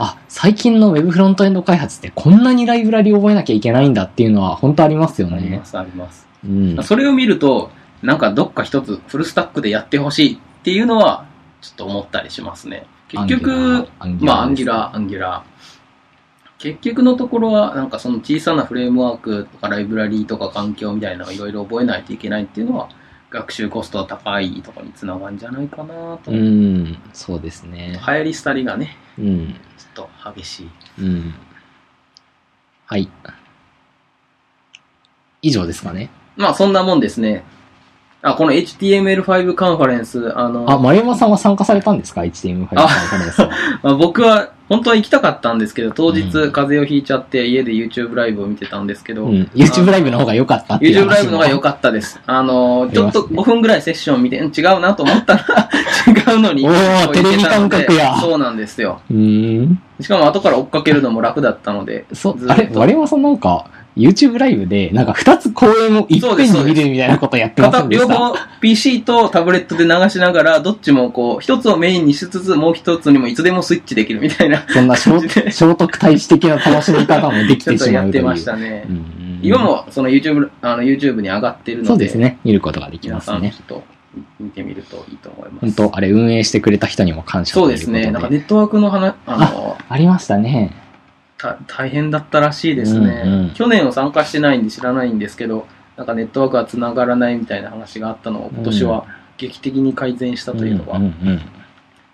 Speaker 1: あ、最近のウェブフロントエンド開発ってこんなにライブラリー覚えなきゃいけないんだっていうのは本当ありますよね。
Speaker 2: あります、あります。
Speaker 1: うん。
Speaker 2: それを見ると、なんかどっか一つフルスタックでやってほしいっていうのは、ちょっと思ったりしますね。結局、まあ、 Angular、Angular。結局のところは、なんかその小さなフレームワークとかライブラリーとか環境みたいなのをいろいろ覚えないといけないっていうのは、学習コストが高いところにつながるんじゃないかなと。
Speaker 1: うん、そうですね。
Speaker 2: 流行り廃りがね、
Speaker 1: うん。
Speaker 2: ちょっと激しい。
Speaker 1: うん。はい。以上ですかね。
Speaker 2: まあ、そんなもんですね。あ、この HTML5 カンファレンス、あの、
Speaker 1: あ、丸山さんは参加されたんですか ?HTML5 カンファレンス
Speaker 2: あ、僕は本当は行きたかったんですけど、当日
Speaker 1: うん
Speaker 2: 風邪をひいちゃって家で YouTube ライブを見てたんですけど、
Speaker 1: うん。YouTube ライブの方が良かったっていう
Speaker 2: YouTube ライブの方が良
Speaker 1: っ
Speaker 2: かったです。あのー、ちょっと
Speaker 1: ありますね
Speaker 2: 5分ぐらいセッション見て、うん違うなと思ったら 違うのに。
Speaker 1: おー
Speaker 2: こう行けたので
Speaker 1: テレビ感覚や
Speaker 2: そうなんですよ。
Speaker 1: た。うーん。
Speaker 2: しかも後から追っかけるのも楽だったので、
Speaker 1: そうあれ丸山さんなんか、YouTube ライブで、なんか二つ公演をいっぺんに見るみたいなことやってました？
Speaker 2: 両方 PC とタブレットで流しながら、どっちもこう、一つをメインにしつつ、もう一つにもいつでもスイッチできるみたいな、
Speaker 1: そんな 聖聖徳太子的な楽しみ方もでき
Speaker 2: ちょ
Speaker 1: て
Speaker 2: っとやって
Speaker 1: しまうという。
Speaker 2: ましたね。
Speaker 1: うん
Speaker 2: 今もその YouTube、あの YouTube に上がってるので、
Speaker 1: そうですね。見ることができ
Speaker 2: 皆
Speaker 1: ますね
Speaker 2: ちょ。っと見てみるといいと思います。
Speaker 1: 本当あれ運営してくれた人にも感謝
Speaker 2: そうですね。なんかネットワークの話、あの、
Speaker 1: ありましたね。
Speaker 2: た大変だったらしいですね、
Speaker 1: うんうん
Speaker 2: 去年は参加してないんで知らないんですけど、なんかネットワークが繋がらないみたいな話があったのを今年は劇的に改善したというのは
Speaker 1: うんうんうん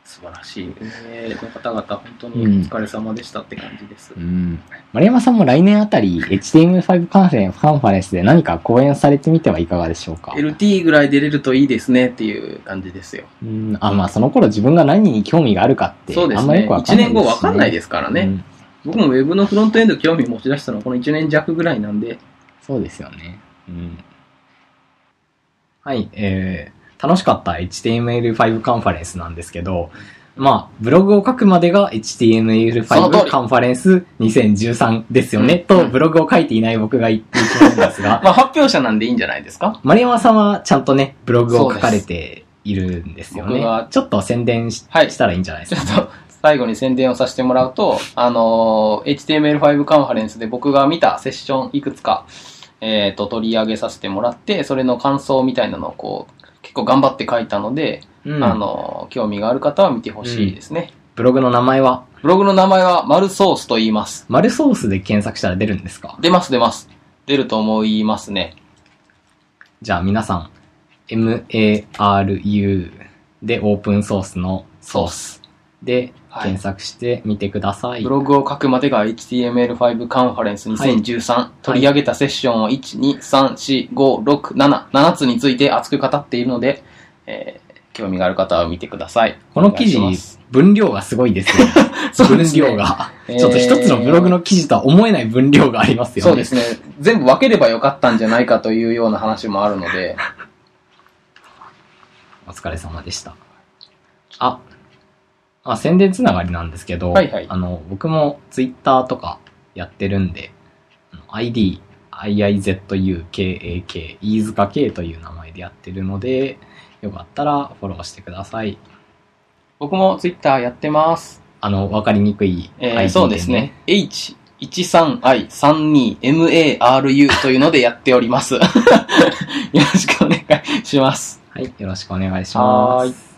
Speaker 2: 素晴らしい。運営の方々本当にお疲れ様でしたって感じです。
Speaker 1: うん丸山さんも来年あたり HTML5 カンファレンスカンファレンスで何か講演されてみてはいかがでしょうか
Speaker 2: ？LT ぐらい出れるといいですねっていう感じですよ。
Speaker 1: うんあ、まあその頃自分が何に興味があるかって。あんまよくわか
Speaker 2: 1
Speaker 1: んないです、ね。
Speaker 2: 年後わかんないですからね。
Speaker 1: うん
Speaker 2: 僕も Web のフロントエンド興味持ち出したのはこの1年弱ぐらいなんで、
Speaker 1: そうですよね。うん。はい、えー、楽しかった HTML5 カンファレンスなんですけど、まあ、ブログを書くまでが
Speaker 2: その通
Speaker 1: HTML5
Speaker 2: り。
Speaker 1: カンファレンス2013ですよね、と、ブログを書いていない僕が言ってしまうんですが、
Speaker 2: まあ発表者なんでいいんじゃないですか？
Speaker 1: 丸山さんはちゃんとね、ブログを書かれているんですよね。ちょっと宣伝し,、
Speaker 2: はい。
Speaker 1: たらいいんじゃないですか、
Speaker 2: ちょっと最後に宣伝をさせてもらうと、あのー HTML5 カンファレンスで僕が見たセッションいくつか、えっ、と、取り上げさせてもらって、それの感想みたいなのをこう、結構頑張って書いたので、
Speaker 1: うん
Speaker 2: あのー興味がある方は見てほしいですね。
Speaker 1: ブログの名前は、
Speaker 2: ブログの名前はマルソースと言います。
Speaker 1: マルソースで検索したら出るんですか？
Speaker 2: 出ます出ます。出ると思いますね。
Speaker 1: じゃあ皆さん、MARU でオープンソースのソースで
Speaker 2: はい
Speaker 1: 検索してみてください。
Speaker 2: ブログを書くまでが HTML5 カンファレンス2013、取り上げたセッションを1、2、3、4、5、6、7、7つについて熱く語っているので、えー興味がある方は見てください。
Speaker 1: この記事分量がすごいですよね。
Speaker 2: そうですね
Speaker 1: 分量が。
Speaker 2: えー
Speaker 1: ちょっと一つのブログの記事とは思えない分量がありますよね。
Speaker 2: そうですね。全部分ければよかったんじゃないかというような話もあるので、
Speaker 1: お疲れ様でした。あ、あ宣伝つながりなんですけど、
Speaker 2: はいはい
Speaker 1: あの、僕もツイッターとかやってるんで、あの ID、IIZUKAK、飯塚 K という名前でやってるので、よかったらフォローしてください。
Speaker 2: 僕も Twitter やってます。
Speaker 1: あの、わかりにくい ID で、
Speaker 2: えーそうですね。H13I32MARU というのでやっております。よろしくお願いします。
Speaker 1: はい、よろしくお願いします。